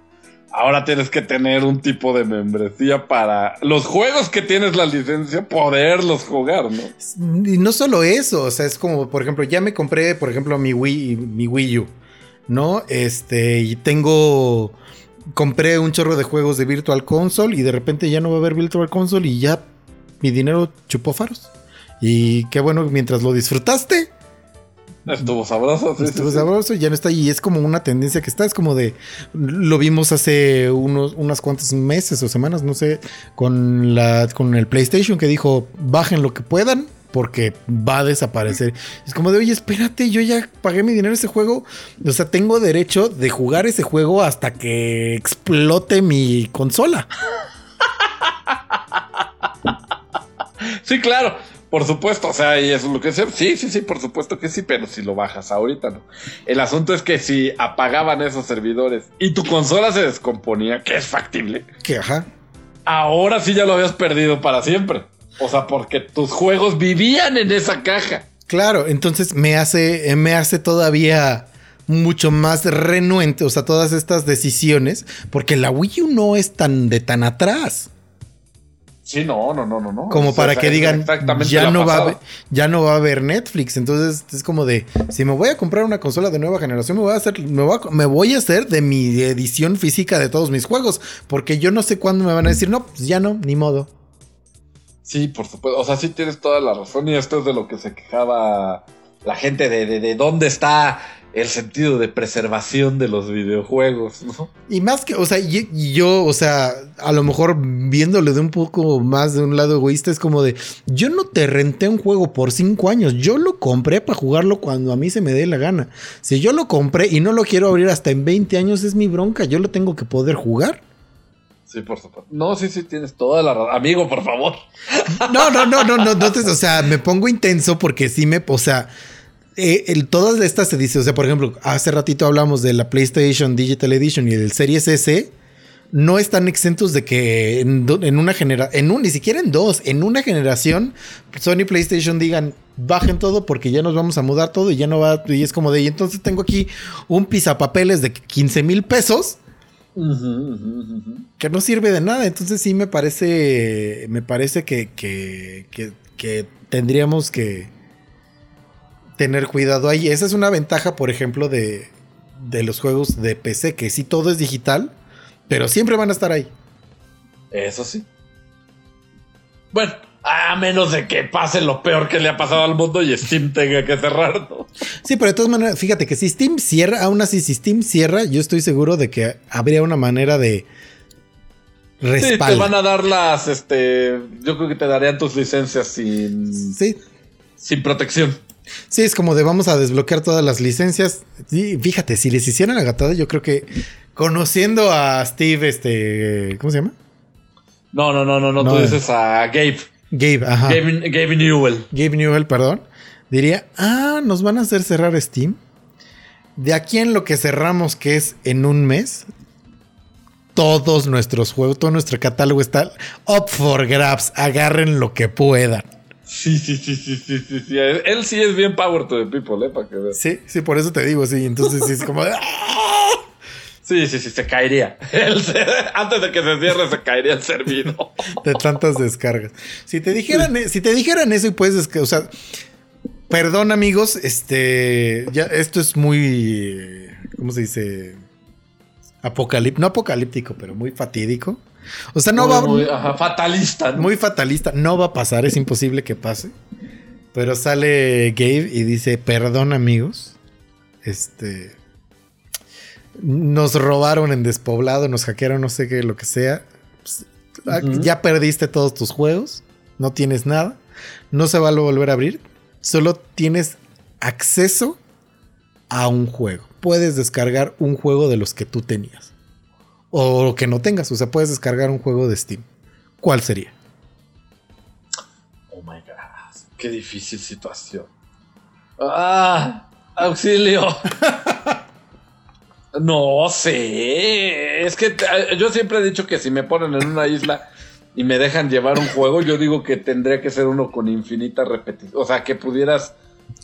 ahora tienes que tener un tipo de membresía para los juegos que tienes la licencia poderlos jugar, ¿no? Y no solo eso, o sea, es como, por ejemplo, ya me compré, por ejemplo, mi Wii, mi Wii U, ¿no? Este, y tengo, compré un chorro de juegos de Virtual Console y de repente ya no va a haber Virtual Console y ya mi dinero chupó faros. Y qué bueno, mientras lo disfrutaste, Estuvo sabroso. sí, estuvo sí. sabroso y ya no está. Y es como una tendencia que está, es como de, lo vimos hace unos, unas cuantos meses o semanas, no sé, con, la, con el PlayStation que dijo, bajen lo que puedan. Porque va a desaparecer. Es como de, oye, espérate, yo ya pagué mi dinero en ese juego. O sea, tengo derecho de jugar ese juego hasta que explote mi consola. Sí, claro. Por supuesto, o sea, y eso es lo que sé. Sí, sí, sí, por supuesto que sí, pero si lo bajas ahorita, ¿no? El asunto es que si apagaban esos servidores y tu consola se descomponía, que es factible, Que ajá. ahora sí ya lo habías perdido para siempre. O sea, porque tus juegos vivían en esa caja. Claro, entonces me hace, eh, me hace todavía mucho más renuente, o sea, todas estas decisiones, porque la Wii U no es tan de tan atrás, Sí, no, no, no, no, no. como para que digan, ya no, va a ya no va a haber Netflix, entonces es como de, si me voy a comprar una consola de nueva generación, me voy a hacer, me voy a, me voy a hacer de mi edición física de todos mis juegos, porque yo no sé cuándo me van a decir, no, pues ya no, ni modo. Sí, por supuesto. O sea, sí tienes toda la razón. Y esto es de lo que se quejaba la gente de, de, de dónde está el sentido de preservación de los videojuegos, ¿no? Y más que, o sea, yo, o sea, a lo mejor viéndole de un poco más de un lado egoísta, es como de, yo no te renté un juego por cinco años, yo lo compré para jugarlo cuando a mí se me dé la gana. Si yo lo compré y no lo quiero abrir hasta en 20 años, es mi bronca, yo lo tengo que poder jugar. Sí, por supuesto. No, sí, sí, tienes toda la razón. Amigo, por favor. No, no, no, no, no, no, te- o sea, me pongo intenso porque sí me, o sea, eh, el- todas estas se dice, o sea, por ejemplo, hace ratito hablamos de la PlayStation Digital Edition y del Series S, no están exentos de que en, una generación, en un, ni siquiera en dos, en una generación, Sony y PlayStation digan, bajen todo porque ya nos vamos a mudar todo y ya no va, y es como de, y entonces tengo aquí un pisapapeles de 15 mil pesos que no sirve de nada. Entonces sí me parece, me parece que, que, que- que tendríamos que tener cuidado ahí. Esa es una ventaja, por ejemplo, de, de los juegos de PC, que sí todo es digital, pero siempre van a estar ahí. Eso sí. Bueno, a menos de que pase lo peor que le ha pasado al mundo y Steam tenga que cerrar, ¿no? Sí, pero de todas maneras, fíjate que si Steam cierra, aún así, si Steam cierra, yo estoy seguro de que habría una manera de Sí, te van a dar las, este, yo creo que te darían tus licencias sin, Sí, sin protección. Sí, es como de vamos a desbloquear todas las licencias. Y fíjate, si les hicieran la gatada, yo creo que conociendo a Steve, este, ¿cómo se llama? No, no, no, no, no, tú eh. dices a Gabe, Gabe, ajá. Gabe, Gabe, Gabe Newell. Newell, perdón. Diría, ah, nos van a hacer cerrar Steam. De aquí en lo que cerramos, que es en un mes, todos nuestros juegos, todo nuestro catálogo está up for grabs. Agarren lo que puedan. Sí, sí, sí, sí, sí, sí, sí. Él, sí es bien power to the people, ¿eh? Para que veas. Sí, sí, por eso te digo, sí. Entonces sí es como de. Sí, sí, sí, se caería. Antes de que se cierre, se caería el servidor. de tantas descargas. Si te dijeran, si te dijeran eso y puedes, o sea, perdón amigos, este, ya esto es muy, ¿cómo se dice? Apocalíptico, no apocalíptico, pero muy fatídico. O sea, no Muy, va muy, ajá, fatalista, ¿no? muy fatalista, no va a pasar, es imposible que pase. Pero sale Gabe y dice, perdón amigos, este, nos robaron en despoblado, nos hackearon, no sé qué, lo que sea. Pues, ah. Ya perdiste todos tus juegos, no tienes nada, no se va a volver a abrir, solo tienes acceso a un juego. Puedes descargar un juego de los que tú tenías. O que no tengas, o sea, puedes descargar un juego de Steam. ¿Cuál sería? Oh my god. Qué difícil situación. ¡Ah! ¡Auxilio! no sé. Es que eh, yo siempre he dicho que si me ponen en una isla y me dejan llevar un juego, yo digo que tendría que ser uno con infinita repetición. O sea, que pudieras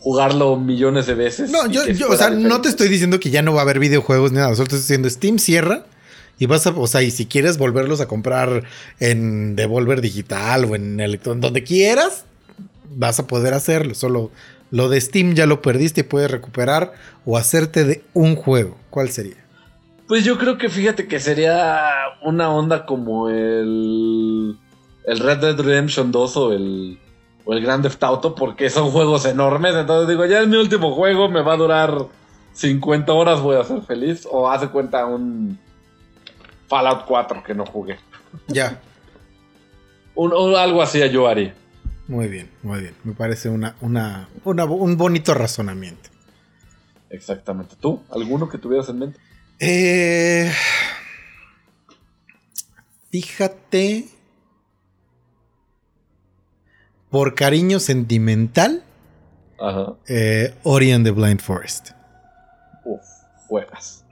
jugarlo millones de veces. No, yo, o sea, no te estoy diciendo que ya no va a haber videojuegos ni nada. Solo te estoy diciendo Steam cierra y vas a, o sea, y si quieres volverlos a comprar en Devolver Digital o en Electron, donde quieras, vas a poder hacerlo. Solo lo de Steam ya lo perdiste y puedes recuperar o hacerte de un juego. ¿Cuál sería? Pues yo creo que fíjate que sería una onda como el, el Red Dead Redemption 2 o el, o el Grand Theft Auto, porque son juegos enormes. Entonces digo, ya es mi último juego, me va a durar 50 horas, voy a ser feliz. O hace cuenta un Fallout 4 que no jugué. Ya. Un, algo así yo haría. Muy bien, muy bien. Me parece una, una, una- un bonito razonamiento. Exactamente. ¿Tú? ¿Alguno que tuvieras en mente? Eh, fíjate. Por cariño sentimental, Ajá. eh, Ori and the Blind Forest. Uf, juegas.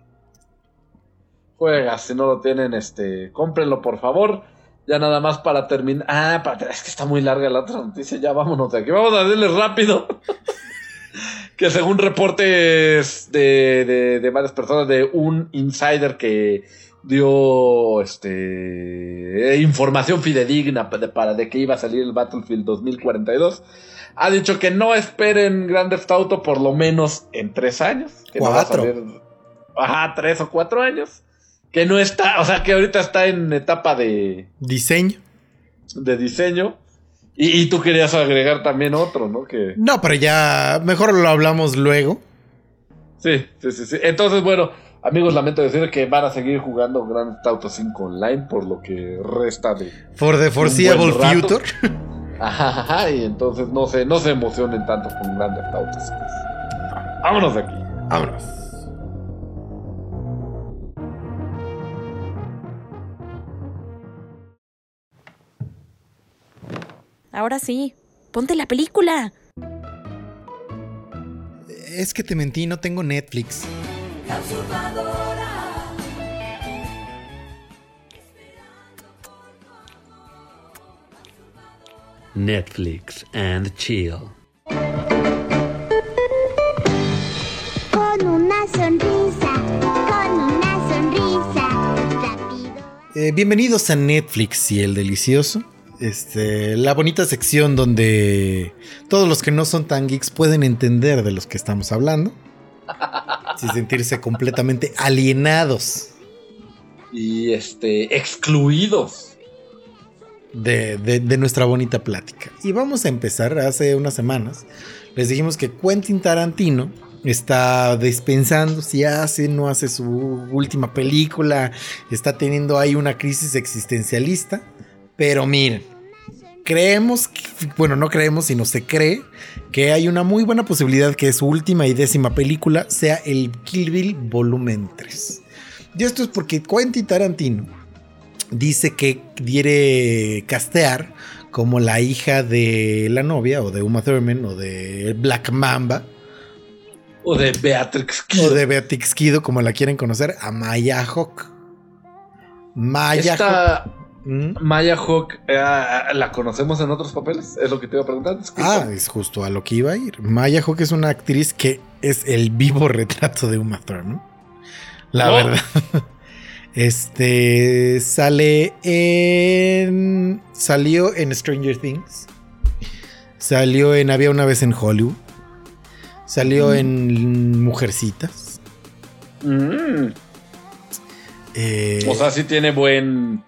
Juegas, si no lo tienen, este, cómprenlo por favor. Ya nada más para terminar. Ah, para- es que está muy larga la otra noticia. Ya vámonos de aquí. Vamos a darle rápido. que según reportes de, de, de varias personas, de un insider que dio este información fidedigna de, para de que iba a salir el Battlefield 2042, ha dicho que no esperen Grand Theft Auto por lo menos en tres años. Que no va a Cuatro. salir- ajá, tres o cuatro años. Que no está, o sea, que ahorita está en etapa de, Diseño. de diseño. Y, y tú querías agregar también otro, ¿no? Que... No, pero ya mejor lo hablamos luego. Sí, sí, sí, sí. Entonces, bueno, amigos, lamento decir que van a seguir jugando Grand Theft Auto 5 online por lo que resta de... For the foreseeable future. Ajá, ajá, y entonces no se, no se emocionen tanto con Grand Theft Auto 5. Vámonos de aquí. Vámonos. Ahora sí, ponte la película. Es que te mentí, no tengo Netflix. Netflix and chill. Con una sonrisa, con una sonrisa, rápido. Eh, bienvenidos a Netflix y el delicioso. Este, la bonita sección donde todos los que no son tan geeks pueden entender de los que estamos hablando. Sin sentirse completamente alienados Y este, excluidos. de, de- de nuestra bonita plática. Y vamos a empezar. Hace unas semanas les dijimos que Quentin Tarantino está dispensando si hace, no hace su última película, está teniendo ahí una crisis existencialista. Pero miren, creemos, bueno, no creemos, sino se cree que hay una muy buena posibilidad que su última y décima película sea el Kill Bill Volumen 3. Y esto es porque Quentin Tarantino dice que quiere castear como la hija de la novia o de Uma Thurman o de Black Mamba O de Beatrix Kidd. o de Beatrix Kido como la quieren conocer a Maya Hawk. Maya Esta Hawk. ¿Mm? Maya Hawk, eh, ¿la conocemos en otros papeles? Es lo que te iba a preguntar. disculpa. Ah, es justo a lo que iba a ir. Maya Hawk es una actriz que es el vivo retrato de Uma Thurman. La No. verdad. Este sale en. Salió en Stranger Things. Salió en Había una vez en Hollywood. Salió en Mujercitas. Mm. Eh, O sea, sí tiene buen,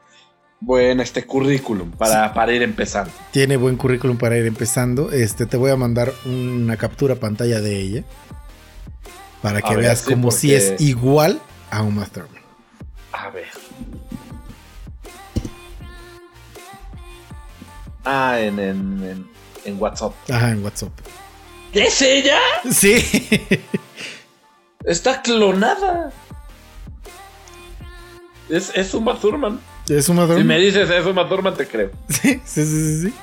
buen este currículum para, para ir empezando. tiene buen currículum para ir empezando. Este, te voy a mandar una captura pantalla de ella. Para que A ver, veas sí, como si es igual a Uma Thurman. A ver. Ah, en, en, en, en WhatsApp. Ajá, en WhatsApp. ¿Es ella? Sí. Está clonada. Es, es Uma Thurman. Es Si me dices es Uma Thurman, te creo. Sí, sí, sí, sí.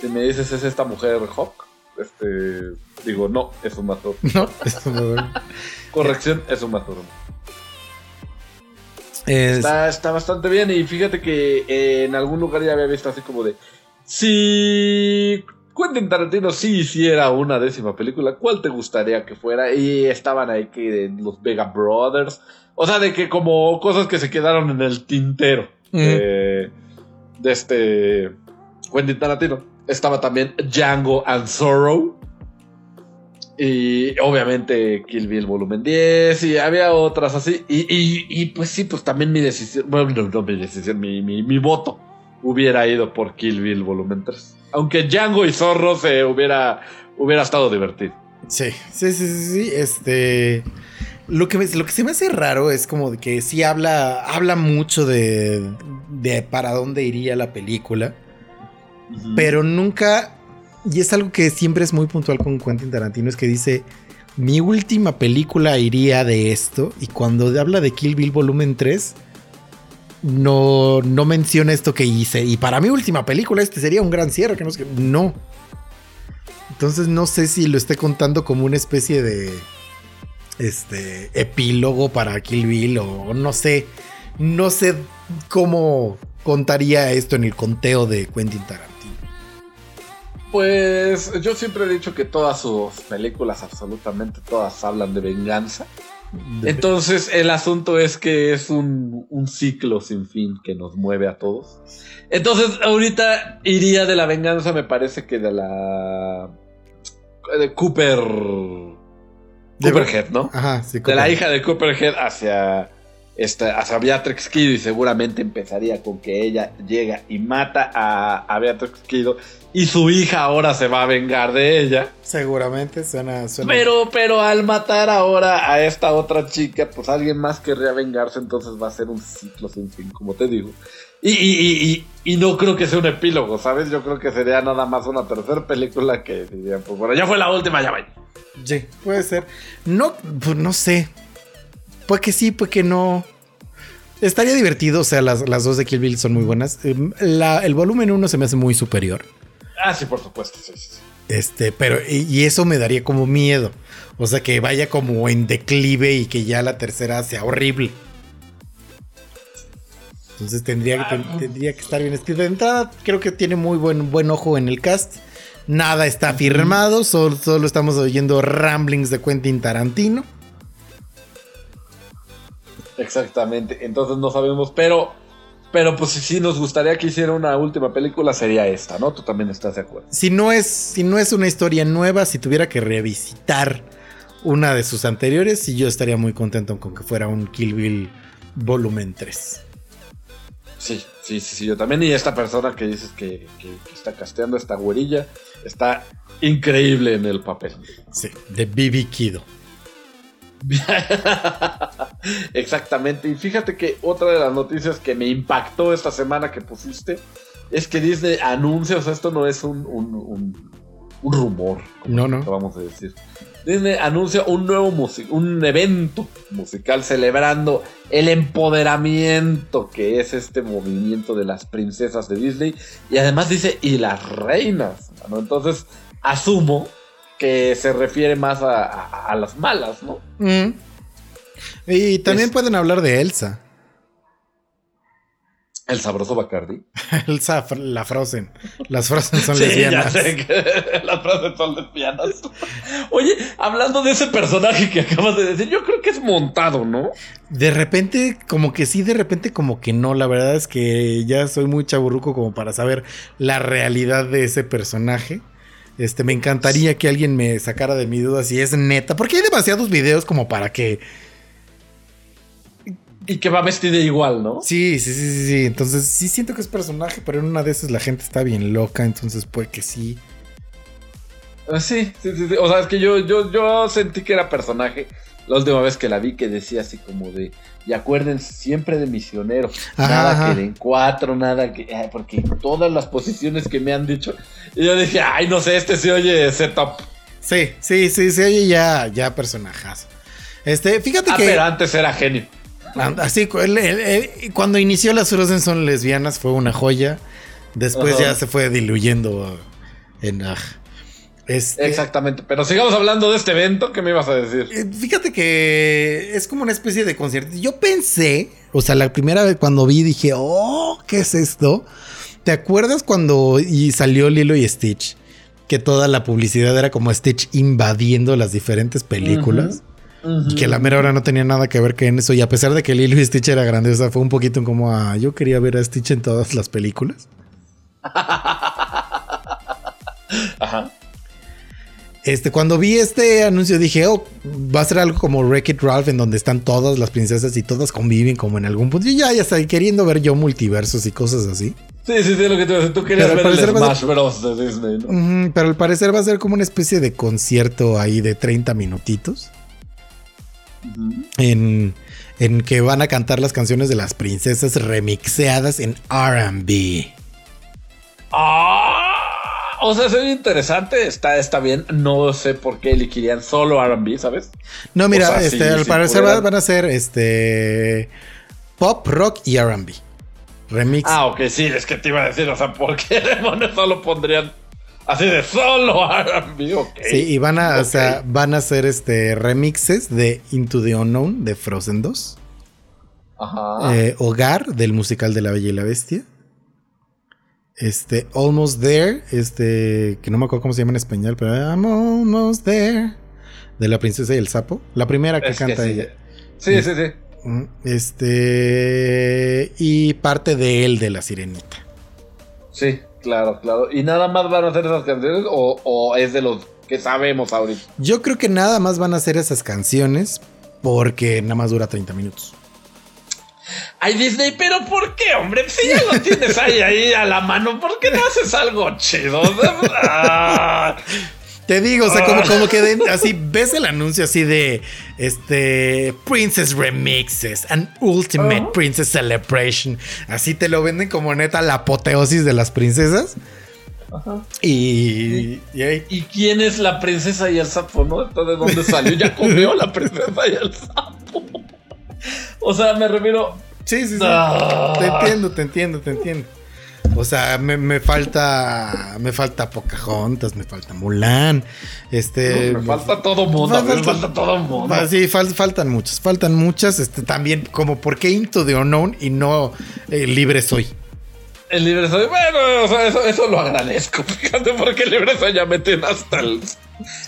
Si me dices es esta mujer Hawk, este, digo, no, es Uma Thurman. No, es Uma Thurman. Corrección, es Uma Thurman. Es- Está, está bastante bien y fíjate que eh, en algún lugar ya había visto así como de si Quentin Tarantino sí hiciera una décima película, ¿cuál te gustaría que fuera? Y estaban ahí que los Vega Brothers, o sea, de que como cosas que se quedaron en el tintero Mm. de, de este Quentin Tarantino. Estaba también Django and Sorrow. Y obviamente Kill Bill volumen 10 y había otras así. Y, y- y, pues sí, pues también mi decisión, bueno, no, no mi decisión, mi, mi- mi voto hubiera ido por Kill Bill volumen 3. Aunque Django y Zorro se hubiera, hubiera estado divertido. Sí, sí, sí, sí, sí, Este. Lo que, lo que se me hace raro es como de que sí habla, habla mucho de, de para dónde iría la película, pero nunca, y es algo que siempre es muy puntual con Quentin Tarantino, es que dice, mi última película iría de esto, y cuando habla de Kill Bill volumen 3, no, no menciona esto que hice, y para mi última película este sería un gran cierre, que no qué". no. Entonces no sé si lo esté contando como una especie de este epílogo para Kill Bill o no sé. No sé cómo contaría esto en el conteo de Quentin Tarantino. Pues yo siempre he dicho que todas sus películas, absolutamente todas, hablan de venganza. Entonces el asunto es que es un, un ciclo sin fin que nos mueve a todos. Entonces ahorita iría de la venganza, me parece que de la... de Cooper... Cooperhead, ¿no? Ajá, sí, De la hija de Cooperhead hacia... este, a Beatrix Kido y seguramente empezaría con que ella llega y mata a, a Beatrix Kido y su hija ahora se va a vengar de ella. Seguramente suena. suena- Pero, pero al matar ahora a esta otra chica, pues alguien más querría vengarse, entonces va a ser un ciclo sin fin, como te digo. Y, y, y, y, no creo que sea un epílogo, ¿sabes? Yo creo que sería nada más una tercera película que dirían, pues bueno, ya fue la última, ya vaya. Sí, puede ser. No, pues no sé. Puede que sí, puede que no. Estaría divertido, o sea, las, las dos de Kill Bill son muy buenas. Em, la- el volumen 1 se me hace muy superior. Ah, sí, por supuesto, sí, sí. sí. Este, pero, y eso me daría como miedo. O sea, que vaya como en declive y que ya la tercera sea horrible. Entonces tendría, que- ten- tendría que estar bien escrito. De entrada, creo que tiene muy buen, buen ojo en el cast. Nada está firmado, solo, solo estamos oyendo ramblings de Quentin Tarantino. Exactamente, entonces no sabemos, pero, pero pues si nos gustaría que hiciera una última película sería esta, ¿no? Tú también estás de acuerdo. Si no es, si no es una historia nueva, si tuviera que revisitar una de sus anteriores, sí yo estaría muy contento con que fuera un Kill Bill volumen 3. Sí, sí, sí, sí, yo también. Y esta persona que dices que, que- que está casteando, esta güerilla, está increíble en el papel. Sí, de Bibi Kido. Exactamente. Y fíjate que otra de las noticias que me impactó esta semana que pusiste es que Disney anuncia, o sea, esto no es un, un, un- un rumor, como No, no. vamos a decir. Disney anuncia un nuevo music un evento musical celebrando el empoderamiento que es este movimiento de las princesas de Disney y además dice y las reinas, ¿no? Entonces asumo que se refiere más a, a- a las malas, ¿no? Mm. Y también Es- pueden hablar de Elsa. El sabroso Bacardi. Elsa, Fr- la Frozen. Las Frozen son Sí, ya lesbianas. sé que las frases son lesbianas. Oye, hablando de ese personaje que acabas de decir, yo creo que es montado, ¿no? De repente, como que sí, de repente, como que no. La verdad es que ya soy muy chaburruco como para saber la realidad de ese personaje. Este, me encantaría que alguien me sacara de mi duda si es neta. Porque hay demasiados videos como para que. Y que va vestida igual, ¿no? Sí, sí, sí, sí, sí. Entonces sí siento que es personaje, pero en una de esas la gente está bien loca. Entonces puede que sí. Ah, Sí, sí, sí, sí. O sea, es que yo, yo, yo sentí que era personaje. La última vez que la vi que decía así como de, y acuérdense siempre de misionero, Ajá, nada ajá. que den cuatro, nada que, ay, porque todas las posiciones que me han dicho, y yo dije, ay, no sé, este se oye setup. Sí, sí, sí, sí, oye, ya, ya personajazo. Este, fíjate Ah, que. pero antes era genio. Así, cuando inició las Frozen son lesbianas fue una joya. Después ya se fue diluyendo en... ah, este, Exactamente. Pero sigamos hablando de este evento, ¿qué me ibas a decir? eh, Fíjate que es como una especie de concierto. Yo pensé, o sea, la primera vez cuando vi dije, oh, ¿qué es esto? ¿Te acuerdas cuando y salió Lilo y Stitch? Que toda la publicidad era como Stitch invadiendo las diferentes películas. Y que la mera hora no tenía nada que ver que en eso. Y a pesar de que Lilo y Stitch era grandiosa, fue un poquito como a. Yo quería ver a Stitch en todas las películas. Ajá. Este, cuando vi este anuncio dije, oh, va a ser algo como Wreck-It Ralph, en donde están todas las princesas y todas conviven como en algún punto. Y ya, ya estoy queriendo ver yo multiversos y cosas así. Sí, sí, sí, lo que te iba a decir. Tú querías Pero ver el parecer va a Smash Bros. de Disney, ¿no? Ujú, pero al parecer va a ser como una especie de concierto ahí de 30 minutitos. En, en que van a cantar las canciones de las princesas remixeadas en RB. Ah, o sea, soy interesante, está, está bien. No sé por qué elegirían solo RB, ¿sabes? No, mira, O sea, este, al parecer pudieran- van a ser este pop, rock y RB. Remix. Ah, ok, sí, es que te iba a decir, o sea, ¿por qué demonios solo pondrían así de solo RB? Ok. sí, y van a, o sea, van a hacer este remixes de Into the Unknown de Frozen 2. Ajá. eh, Hogar del musical de La Bella y la Bestia. Este, Almost There, este, que no me acuerdo cómo se llama en español, pero I'm Almost There, de la princesa y el sapo. La primera que Es que canta sí. ella. Sí, sí, sí. Mm, Este, y parte de él de la sirenita. Sí, claro, claro. ¿Y nada más van a hacer esas canciones o, o es de los que sabemos ahorita? Yo creo que nada más van a hacer esas canciones porque nada más dura 30 minutos. Ay, Disney, pero ¿por qué, hombre? Si ya lo tienes ahí, ahí a la mano, ¿por qué no haces algo chido? Ah. Te digo, o sea, como, como que de- así ves el anuncio así de este Princess Remixes, an Ultimate Princess Celebration. Así te lo venden como neta la apoteosis de las princesas. Y, y ahí- ¿Y quién es la princesa y el sapo, no? ¿de dónde salió? Ya comió la princesa y el sapo. O sea, me refiero. Sí, sí, sí. Ah. Te entiendo, te entiendo, te entiendo. O sea, me, me falta. Me falta Pocahontas, me falta Mulan. Este. me falta todo mundo, me falta todo mundo. Ah, Sí, fal- faltan muchas, faltan muchas. Este, también, como, ¿por qué Into the Unknown y no eh, Libre Soy? El libre soy. Bueno, o sea, eso, eso lo agradezco. Fíjate, porque el libre soy ya meten hasta el,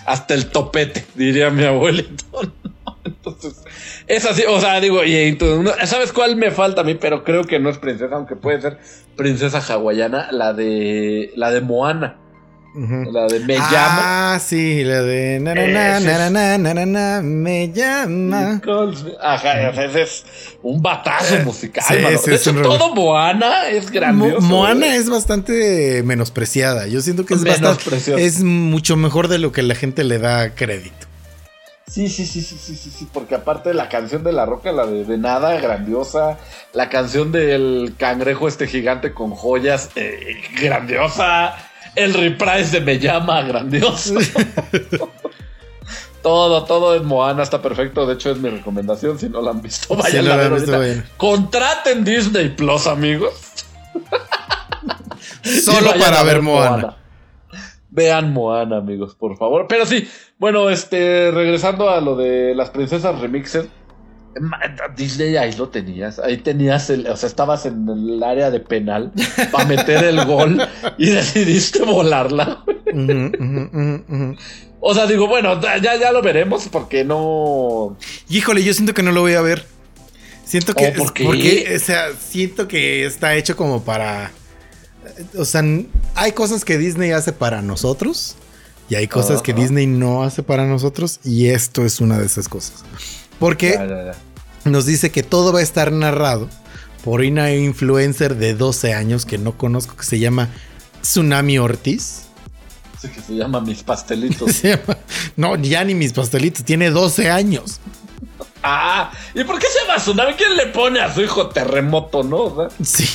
hasta el topete, diría mi abuelito. Entonces, es así, o sea, digo, y entonces, ¿sabes cuál me falta a mí? Pero creo que no es princesa, aunque puede ser princesa hawaiana, la de la de Moana, la de Me llama. Ah, sí, la de na na na Ese na es- na na na na, me llama. Ajá, ese es un batazo musical. sí, mano. sí, de es hecho, un rollo. todo Moana es Mo- grandioso. Moana es bastante menospreciada. Yo siento que es bastante. Es mucho mejor de lo que la gente le da crédito. Sí, sí, sí, sí, sí, sí, sí, porque aparte la canción de La Roca, la de, de Nada, grandiosa. La canción del cangrejo este gigante con joyas, eh, grandiosa. El reprise de Me Llama, grandioso. todo, todo en Moana está perfecto. De hecho, es mi recomendación. Si no la han visto, vayan no a ver visto, vayan. Contraten Disney Plus, amigos. Solo para ver Moana. Vean Moana, amigos, por favor. Pero sí, bueno, este, regresando a lo de las princesas remixes. Disney ahí lo tenías, ahí tenías el, o sea, estabas en el área de penal para meter el gol y decidiste volarla. O sea, digo, bueno, ya, ya lo veremos porque no. Híjole, yo siento que no lo voy a ver. Siento que. Porque, o sea, siento que está hecho como para. O sea, hay cosas que Disney hace para nosotros. Y hay cosas que. Disney no hace para nosotros. Y esto es una de esas cosas. Porque Ya, ya, ya. nos dice que todo va a estar narrado por una influencer de 12 años que no conozco, que se llama Tsunami Ortiz. Sí, que se llama Mis Pastelitos. Se llama- no, ya ni mis pastelitos, tiene 12 años. ah, ¿y por qué se llama Tsunami? ¿Quién le pone a su hijo terremoto, no? O sea, Sí.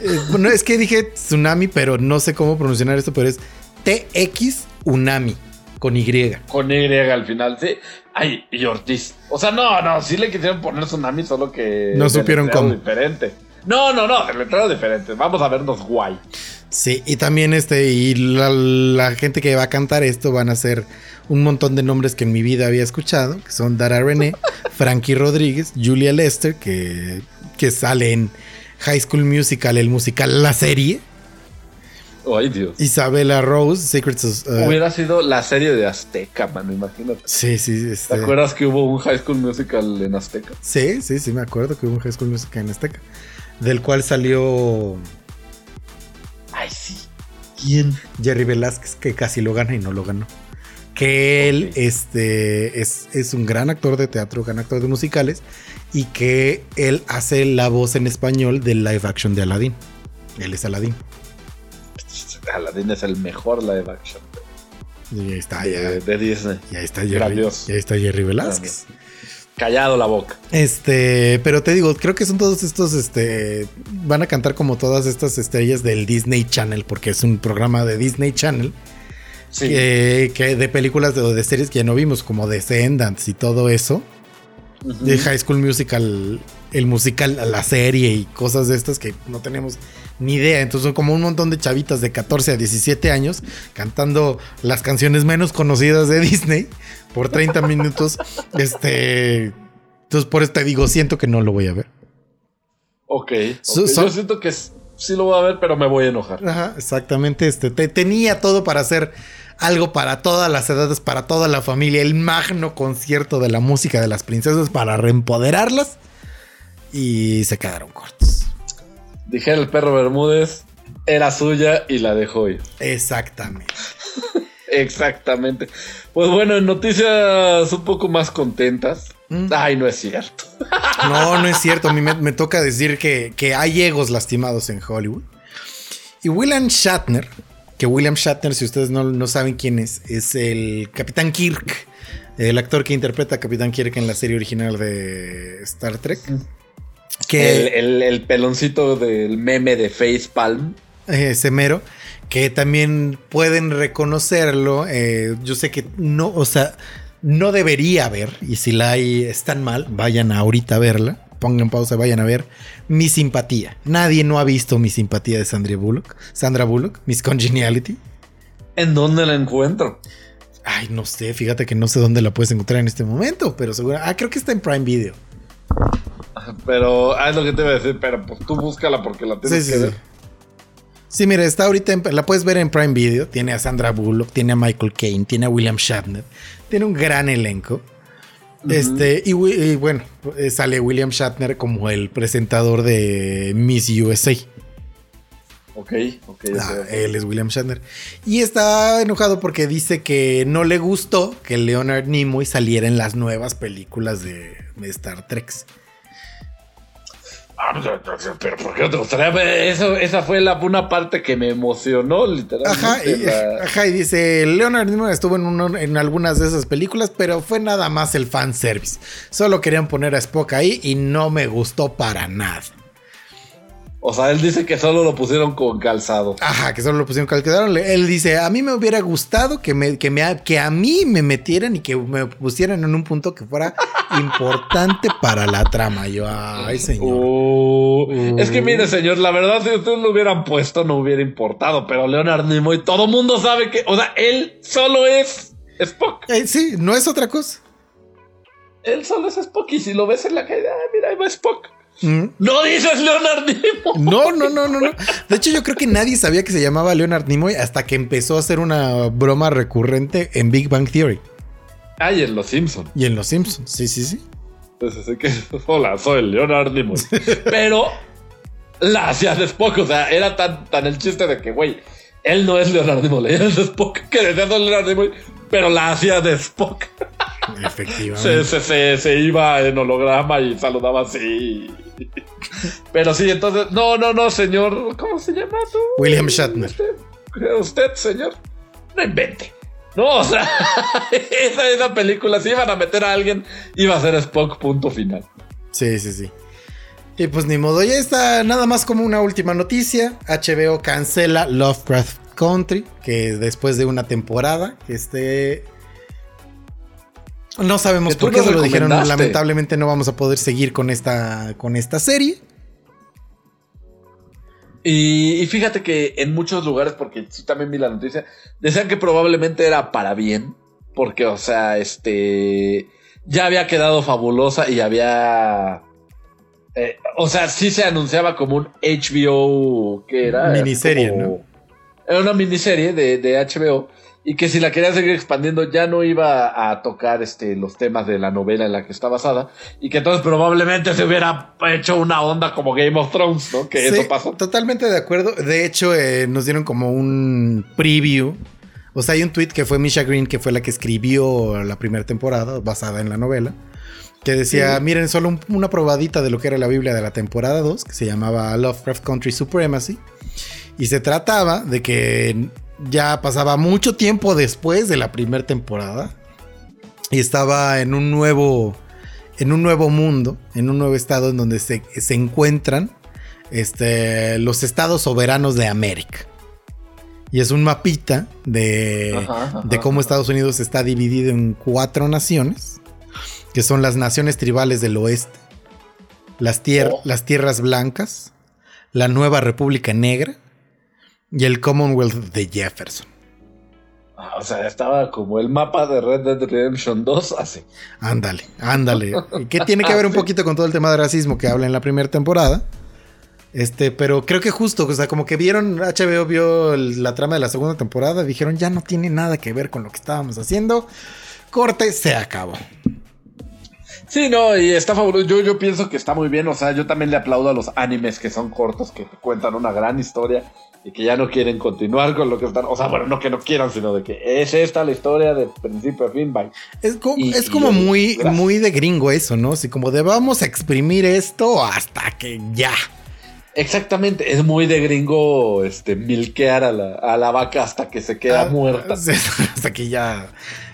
Eh, bueno, es que dije tsunami, pero no sé cómo pronunciar esto, pero es TX Unami con Y. con Y al final, sí. Ay, y Ortiz. O sea, no, no, sí le quisieron poner Tsunami, solo que. No supieron cómo. diferente. No, no, no, letrero diferente. Vamos a vernos guay. Sí, y también este, y la, la gente que va a cantar esto van a ser un montón de nombres que en mi vida había escuchado, que son Dara René, Frankie Rodríguez, Julia Lester, que, que sale en High School Musical, el musical La Serie, Ay, Dios. Isabella Rose, Secrets of... uh, Hubiera sido la serie de Azteca, mano, imagínate. sí, sí, ¿Te este, acuerdas que hubo un High School Musical en Azteca? Sí, sí, sí, me acuerdo que hubo un High School Musical en Azteca, del cual salió Ay, sí. ¿Quién? Jerry Velázquez, que casi lo gana y no lo ganó. Que él Ok. este, es, es un gran actor de teatro, gran actor de musicales, y que él hace la voz en español del live action de Aladdin. Él es Aladdin. Aladdin es el mejor live action Y ahí está, de, ya, de Disney. ya está Jerry, Grandioso. ya está Jerry Velázquez. Callado la boca. Este, pero te digo, creo que son todos estos, este, van a cantar como todas estas estrellas del Disney Channel, porque es un programa de Disney Channel. Sí. que, que de películas de, o de series que ya no vimos, como Descendants y todo eso, De High School Musical, el musical, la serie y cosas de estas que no tenemos ni idea. Entonces son como un montón de chavitas de 14 a 17 años cantando las canciones menos conocidas de Disney por 30 minutos. Este. Entonces por eso te digo, siento que no lo voy a ver. Ok. So- ok. so- Yo siento que sí lo voy a ver, pero me voy a enojar. Ajá, exactamente. Este, te- tenía todo para hacer algo para todas las edades, para toda la familia, el magno concierto de la música de las princesas para reempoderarlas. Y se quedaron cortos. Dijera el perro Bermúdez, era suya y la dejó ir. Exactamente. Exactamente. Pues bueno, en noticias un poco más contentas. Ay, no es cierto. No, no es cierto. A mí me, me toca decir que, que hay egos lastimados en Hollywood. Y William Shatner, que William Shatner, si ustedes no, no saben quién es, es el Capitán Kirk, el actor que interpreta a Capitán Kirk en la serie original de Star Trek. Que El, el- el peloncito del meme de Face Palm. eh, Semero, que también pueden reconocerlo. eh, yo sé que no, o sea, no debería haber, y si la hay, están mal, vayan ahorita a verla. Pongan pausa, vayan a ver mi simpatía. Nadie no ha visto mi simpatía de Sandra Bullock. Sandra Bullock, Miss Congeniality. ¿En dónde la encuentro? Ay, no sé, fíjate que no sé dónde la puedes encontrar en este momento, pero seguro. Ah, creo que está en Prime Video. Pero, ah, es lo que te iba a decir, pero pues tú búscala porque la Sí, tienes sí, que sí. ver. Sí, mira, está ahorita, en- la puedes ver en Prime Video. Tiene a Sandra Bullock, tiene a Michael Caine, tiene a William Shatner. Tiene un gran elenco. Este, y, bueno, eh, sale William Shatner como el presentador de Miss USA. Ok, ok. Ah, sé, ok. él es William Shatner. Y está enojado porque dice que no le gustó que Leonard Nimoy saliera en las nuevas películas de, de Star Trek. Pero- ¿por qué no te gustaría? Eso, esa fue la, una parte que me emocionó, literalmente. Ajá y, la- ajá, y dice, Leonard Nimoy estuvo en, en algunas de esas películas, pero fue nada más el fanservice. Solo querían poner a Spock ahí y no me gustó para nada. O sea, él dice que solo lo pusieron con calzado. Ajá, que solo lo pusieron calcularon. Él dice, a mí me hubiera gustado que, me, que, me, que a mí me metieran y que me pusieran en un punto que fuera importante para la trama. Yo, ay, señor. Uh, Es que mire, señor, la verdad, si ustedes lo hubieran puesto, no hubiera importado. Pero Leonard Nimoy, todo mundo sabe que, o sea, él solo es Spock. Eh, sí, no es otra cosa. Él solo es Spock. Y si lo ves en la calle, ah, mira, ahí va Spock. No dices Leonard Nimoy. No, no, no, no, no. De hecho, yo creo que nadie sabía que se llamaba Leonard Nimoy hasta que empezó a hacer una broma recurrente en Big Bang Theory Ay, en Los Simpsons. y en Los Simpsons. Sí, sí, sí. Entonces, que, hola, soy Leonard Nimoy. Pero la hacía de Spock. O sea, era tan, tan el chiste de que, güey, él no es Leonard Nimoy, él es Spock, que decía Leonard Nimoy, pero la hacía de Spock. Se, Efectivamente. se, se, se iba en holograma y saludaba así. Pero sí, entonces, no, no, no, señor. ¿Cómo se llama tú? William Shatner. Usted, usted, señor. No invente. No, o sea, esa, esa película, si iban a meter a alguien, iba a ser Spock, punto final. Sí, sí, sí. Y pues ni modo, ya está nada más como una última noticia. HBO cancela Lovecraft Country, que después de una temporada, este... No sabemos por qué se lo dijeron. Lamentablemente no vamos a poder seguir con esta, con esta serie. Y, y fíjate que en muchos lugares, porque sí también vi la noticia, decían que probablemente era para bien, porque, o sea, este, ya había quedado fabulosa y había, eh, o sea, sí se anunciaba como un HBO, que era? Miniserie, Como- ¿no? Era una miniserie de, de HBO y que si la quería seguir expandiendo ya no iba a tocar este, los temas de la novela en la que está basada y que entonces probablemente se hubiera hecho una onda como Game of Thrones, ¿no? Que Sí, eso pasó. Totalmente de acuerdo. De hecho, eh, nos dieron como un preview. O sea, hay un tweet que fue Misha Green, que fue la que escribió la primera temporada, basada en la novela. Que decía, miren, solo un- una probadita de lo que era la Biblia de la temporada 2, que se llamaba Lovecraft Country Supremacy. Y se trataba de que ya pasaba mucho tiempo después de la primera temporada. Y estaba en un nuevo. En un nuevo mundo, en un nuevo estado en donde se, se encuentran este, los estados soberanos de América. Y es un mapita de, Ajá, ajá, de cómo. Estados Unidos está dividido en cuatro naciones, que son las naciones tribales del oeste, las, tier- Oh. las tierras blancas, la nueva República Negra y el Commonwealth de Jefferson. Ah, O sea, estaba como el mapa de Red Dead Redemption 2 así. Ándale, ándale. Que tiene que ver un poquito con todo el tema de racismo que habla en la primera temporada. Este, pero creo que justo, o sea, como que vieron, HBO vio el- la trama de la segunda temporada, dijeron ya no tiene nada que ver con lo que estábamos haciendo. Corte, se acabó. Sí, no, y está fabuloso. Yo, yo pienso que está muy bien. O sea, yo también le aplaudo a los animes que son cortos, que cuentan una gran historia y que ya no quieren continuar con lo que están. O sea, bueno, no que no quieran, sino de que es esta la historia de principio a fin, bye. Es, co- Y- es como muy, gracias. muy de gringo eso, ¿no? Así como de vamos a exprimir esto hasta que ya. Exactamente, es muy de gringo este, milquear a la, a la vaca hasta que se queda Ah, muerta. sí, hasta que ya.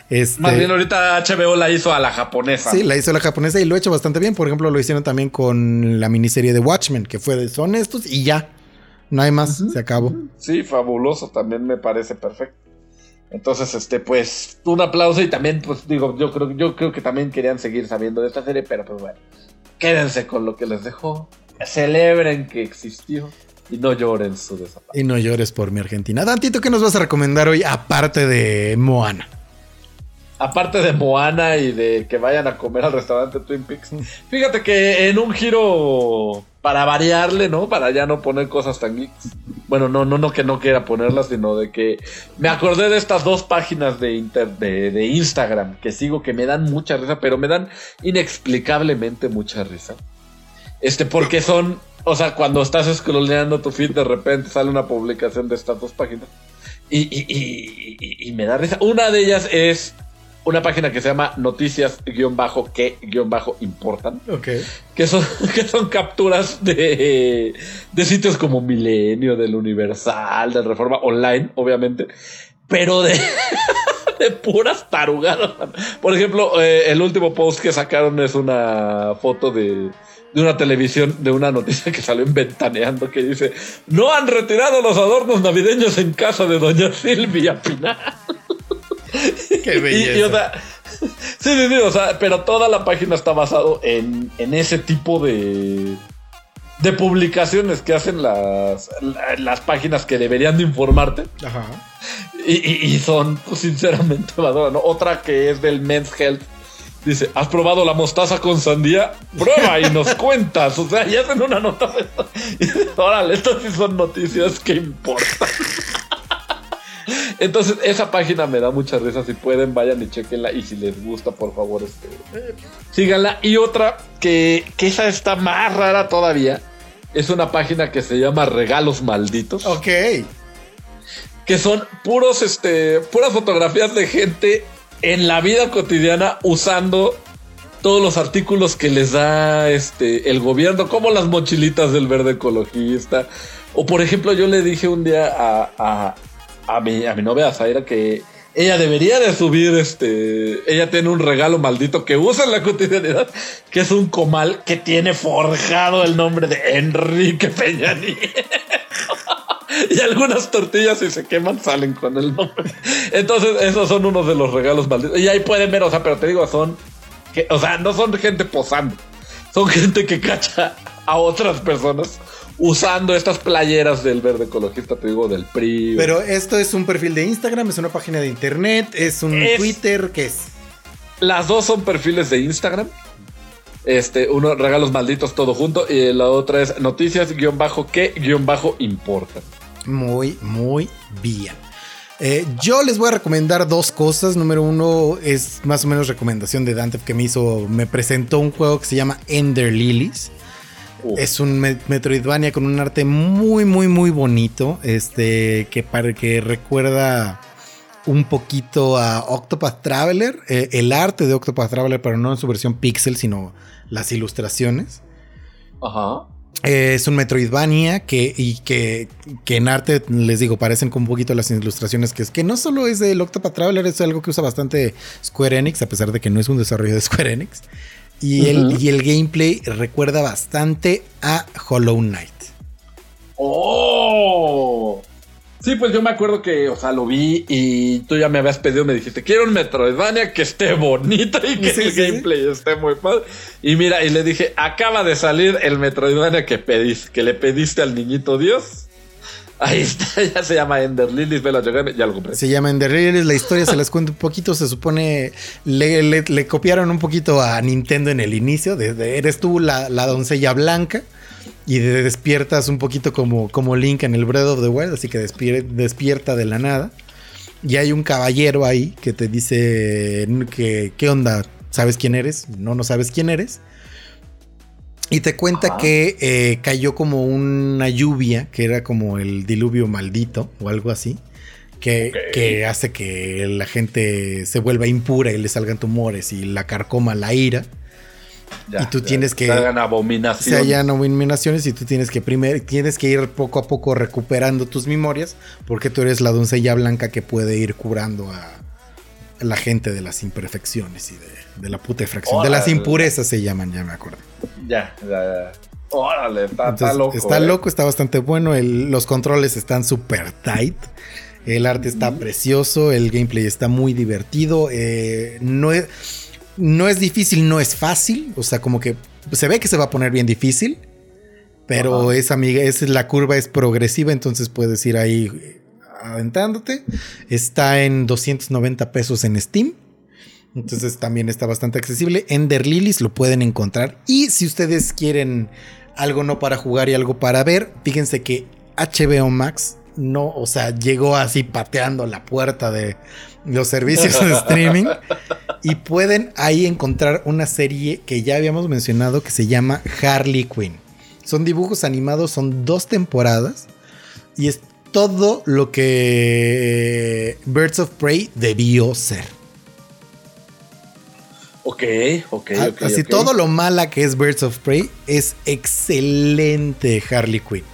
Este, Más bien ahorita HBO la hizo a la japonesa. Sí, la hizo la japonesa y lo ha hecho bastante bien. Por ejemplo, lo hicieron también con la miniserie de Watchmen, que fue de son estos y ya. No hay más, se acabó. Sí, fabuloso, también me parece perfecto. Entonces, este, pues, un aplauso y también, pues, digo, yo creo, yo creo que también querían seguir sabiendo de esta serie, pero pues bueno, quédense con lo que les dejó, celebren que existió y no lloren su desaparición. Y no llores por mi Argentina. Dantito, ¿qué nos vas a recomendar hoy aparte de Moana? Aparte de Moana y de que vayan a comer al restaurante Twin Peaks, fíjate que en un giro para variarle, ¿no? Para ya no poner cosas tan geeks. Bueno, no, no, no que no quiera ponerlas, sino de que me acordé de estas dos páginas de, inter- de, de Instagram que sigo que me dan mucha risa, pero me dan inexplicablemente mucha risa. Este, porque son, o sea, cuando estás scrolleando tu feed, de repente sale una publicación de estas dos páginas. Y, y- y- me da risa. Una de ellas es una página que se llama noticias-que-importan. Ok. Que son, que son capturas de, de sitios como Milenio, del Universal, del Reforma Online, obviamente. Pero de, de puras tarugadas. Por ejemplo, eh, el último post que sacaron es una foto de, de una televisión, de una noticia que salió en Ventaneando que dice: No han retirado los adornos navideños en casa de Doña Silvia Pinar. Qué Y- y, o sea, sí, sí, sí, o sea, pero toda la página está basado en, en ese tipo de, de publicaciones que hacen las, la- las páginas que deberían de informarte. Ajá. Y, y- y son, pues, sinceramente, evadoras, ¿no? Otra que es del Men's Health. Dice, ¿has probado la mostaza con sandía? Prueba y nos cuentas. O sea, y hacen una nota. Y dices, Órale, estas sí son noticias que importan. Entonces, esa página me da mucha risa. Si pueden, vayan y chequenla. Y si les gusta, por favor, este, síganla. Y otra, que, que esa está más rara todavía. Es una página que se llama Regalos Malditos Ok. que son puros, este, puras fotografías de gente en la vida cotidiana usando todos los artículos que les da este el gobierno, como las mochilitas del verde ecologista. O por ejemplo, yo le dije un día a, a, a mi, a mi novia Zaira que ella debería de subir este. Ella tiene un regalo maldito que usa en la cotidianidad, que es un comal que tiene forjado el nombre de Enrique Peña. Y algunas tortillas si se queman salen con el nombre. Entonces, esos son unos de los regalos malditos. Y ahí pueden ver, o sea, pero te digo, son. o sea, no son gente posando. Son gente que cacha a otras personas usando estas playeras del verde ecologista, te digo, del PRI. Pero esto es un perfil de Instagram, es una página de internet, es un Es- Twitter, ¿qué es? Las dos son perfiles de Instagram. Este, uno, regalos malditos todo junto. Y la otra es noticias guion bajo que guion bajo importa. Muy, muy bien. Eh, yo les voy a recomendar dos cosas. Número uno es más o menos recomendación de Dante que me hizo, me presentó un juego que se llama Ender Lilies. Es un me- Metroidvania con un arte muy, muy, muy bonito. Este, que, para, que recuerda un poquito a Octopath Traveler. eh, el arte de Octopath Traveler, pero no en su versión pixel, sino las ilustraciones. Ajá. Eh, es un Metroidvania que, y que, que en arte, les digo, parecen con un poquito las ilustraciones que es que no solo es del Octopath Traveler, es algo que usa bastante Square Enix, a pesar de que no es un desarrollo de Square Enix. Y, el, y el gameplay recuerda bastante a Hollow Knight. ¡Oh! Sí, pues yo me acuerdo que, o sea, lo vi y tú ya me habías pedido, me dijiste, quiero un Metroidvania que esté bonito y que Sí, el sí, gameplay esté muy padre. Y mira, y le dije, acaba de salir el Metroidvania que pediste, que le pediste al niñito Dios. Ahí está, ya se llama Ender Lilies, llegar, ya lo compré. Se llama Ender Lilies, la historia se las cuento un poquito, se supone, le, le- copiaron un poquito a Nintendo en el inicio, desde eres tú la, la doncella blanca y de- despiertas un poquito como, como Link en el Breath of the Wild, así que despier- despierta de la nada. Y hay un caballero ahí que te dice que, ¿qué onda? sabes quién eres, no, no sabes quién eres. Y te cuenta Ajá. que eh, cayó como una lluvia, que era como el diluvio maldito o algo así, que, hace que la gente se vuelva impura y le salgan tumores y la carcoma la ira. Ya, Y tú ya, tienes que- Se hagan Se hallan nominaciones y tú tienes que primero tienes que ir poco a poco recuperando tus memorias porque tú eres la doncella blanca que puede ir curando a la gente de las imperfecciones y de, de la putrefacción. De las impurezas se llaman, ya me acuerdo. Ya, ya, ya. Órale, está, loco. está eh. loco, está bastante bueno. el- los controles están súper tight. El arte está precioso. El gameplay está muy divertido. eh, no, es, no es difícil, no es fácil. O sea, como que se ve que se va a poner bien difícil. Pero Ajá. es amiga, es, la curva es progresiva, entonces puedes ir ahí aventándote. Está en 290 pesos en Steam. Entonces también está bastante accesible. Ender Lilies lo pueden encontrar. Y si ustedes quieren algo no para jugar y algo para ver, fíjense que HBO Max no, o sea, llegó así pateando la puerta de los servicios de streaming. Y pueden ahí encontrar una serie que ya habíamos mencionado que se llama Harley Quinn. Son dibujos animados, son dos temporadas. Y es todo lo que Birds of Prey debió ser. Ok, ok, Ah, ok. Así todo lo mala que es Birds of Prey es excelente Harley Quinn.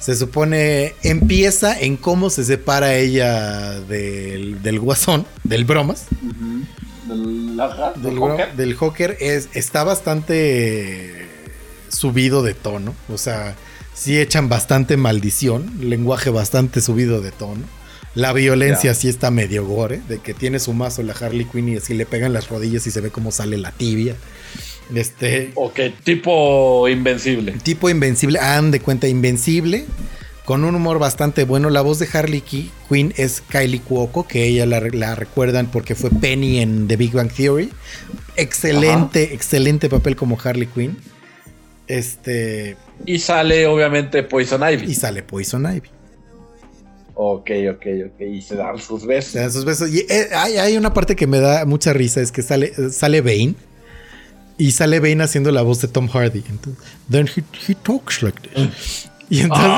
Se supone empieza en cómo se separa ella del, del guasón, del bromas, Ujú. Del, ajá, del del, bro- Joker. del Joker. Es, está bastante subido de tono. O sea, sí echan bastante maldición, lenguaje bastante subido de tono. La violencia Ya. sí está medio gore, de que tiene su mazo la Harley Quinn y así le pegan las rodillas y se ve cómo sale la tibia. Este, Ok, tipo invencible. Tipo invencible, han de cuenta invencible, con un humor bastante bueno. La voz de Harley Quinn es Kylie Cuoco, que ella la, la recuerdan porque fue Penny en The Big Bang Theory. Excelente, excelente papel como Harley Quinn. Este, Y sale, obviamente, Poison Ivy. y sale Poison Ivy. Ok, ok, ok. Y se dan sus Se besos. dan sus besos. Y eh, hay, hay una parte que me da mucha risa, es que sale, sale Bane. Y sale Bane haciendo la voz de Tom Hardy. Entonces, Then he, he talks like this. Y entonces.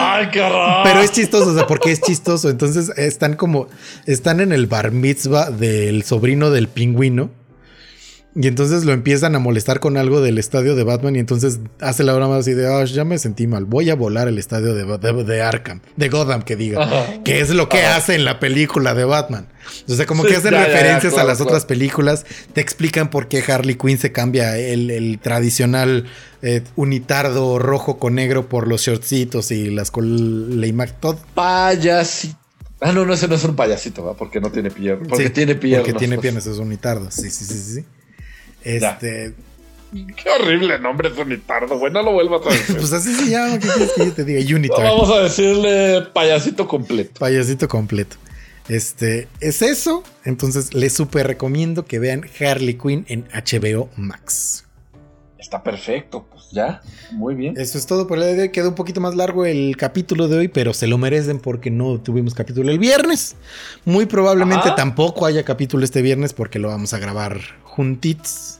Pero es chistoso, o sea, porque es chistoso. Entonces están como, están en el bar mitzvah del sobrino del pingüino. Y entonces lo empiezan a molestar con algo del estadio de Batman. Y entonces hace la broma así de, "Ah, ya me sentí mal. Voy a volar el estadio de, de- de Arkham, de Gotham, que diga. Ajá. Que es lo que Ajá. hace en la película de Batman. O sea, como que hacen ya, ya, ya, referencias claro, a las claro. otras películas. Te explican por qué Harley Quinn se cambia el, el tradicional eh, unitardo rojo con negro por los shortcitos y las imagen. Todo. Payasito. Ah, no, no, ese no es un payasito, ¿va? Porque no tiene piernas. Porque Sí, tiene piernas. Porque tiene piernas, es unitardo. Sí, sí, sí, sí. Este, Qué horrible nombre es unitardo, güey. No lo vuelvas a decir. pues así se llama. ¿Qué quieres que yo te diga? No, Unitard. vamos a decirle payasito completo. Payasito completo. Este es eso. Entonces les súper recomiendo que vean Harley Quinn en HBO Max. Está perfecto, pues ya. Muy bien. Eso es todo por el día de hoy. Quedó un poquito más largo el capítulo de hoy, pero se lo merecen porque no tuvimos capítulo el viernes. Muy probablemente Ajá. tampoco haya capítulo este viernes porque lo vamos a grabar juntitos.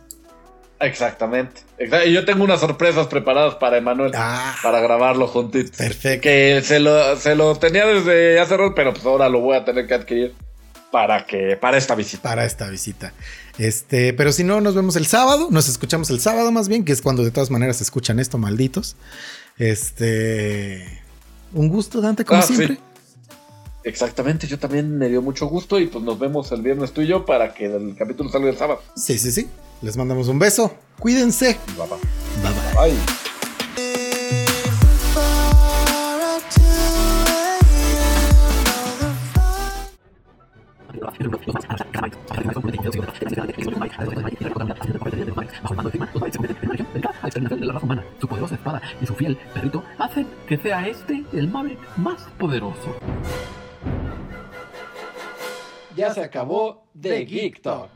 Exactamente. Exa- Y yo tengo unas sorpresas preparadas para Emanuel. Ah. Para grabarlo juntitos. Perfecto. Que se lo, se lo tenía desde hace rato, pero pues ahora lo voy a tener que adquirir para que para esta visita. Para esta visita. Este, pero si no, nos vemos el sábado. Nos escuchamos el sábado más bien, que es cuando de todas maneras escuchan esto, malditos. Este. Un gusto, Dante, como Ah, sí. Exactamente, yo también me dio mucho gusto y pues nos vemos el viernes tú y yo para que el capítulo salga el sábado. Sí, sí, sí. Les mandamos un beso. Cuídense. Bye, bye. Bye bye. Bye. Su poderosa espada y su fiel perrito hacen que sea este el Maverick más poderoso ya se acabó de Geek Talk.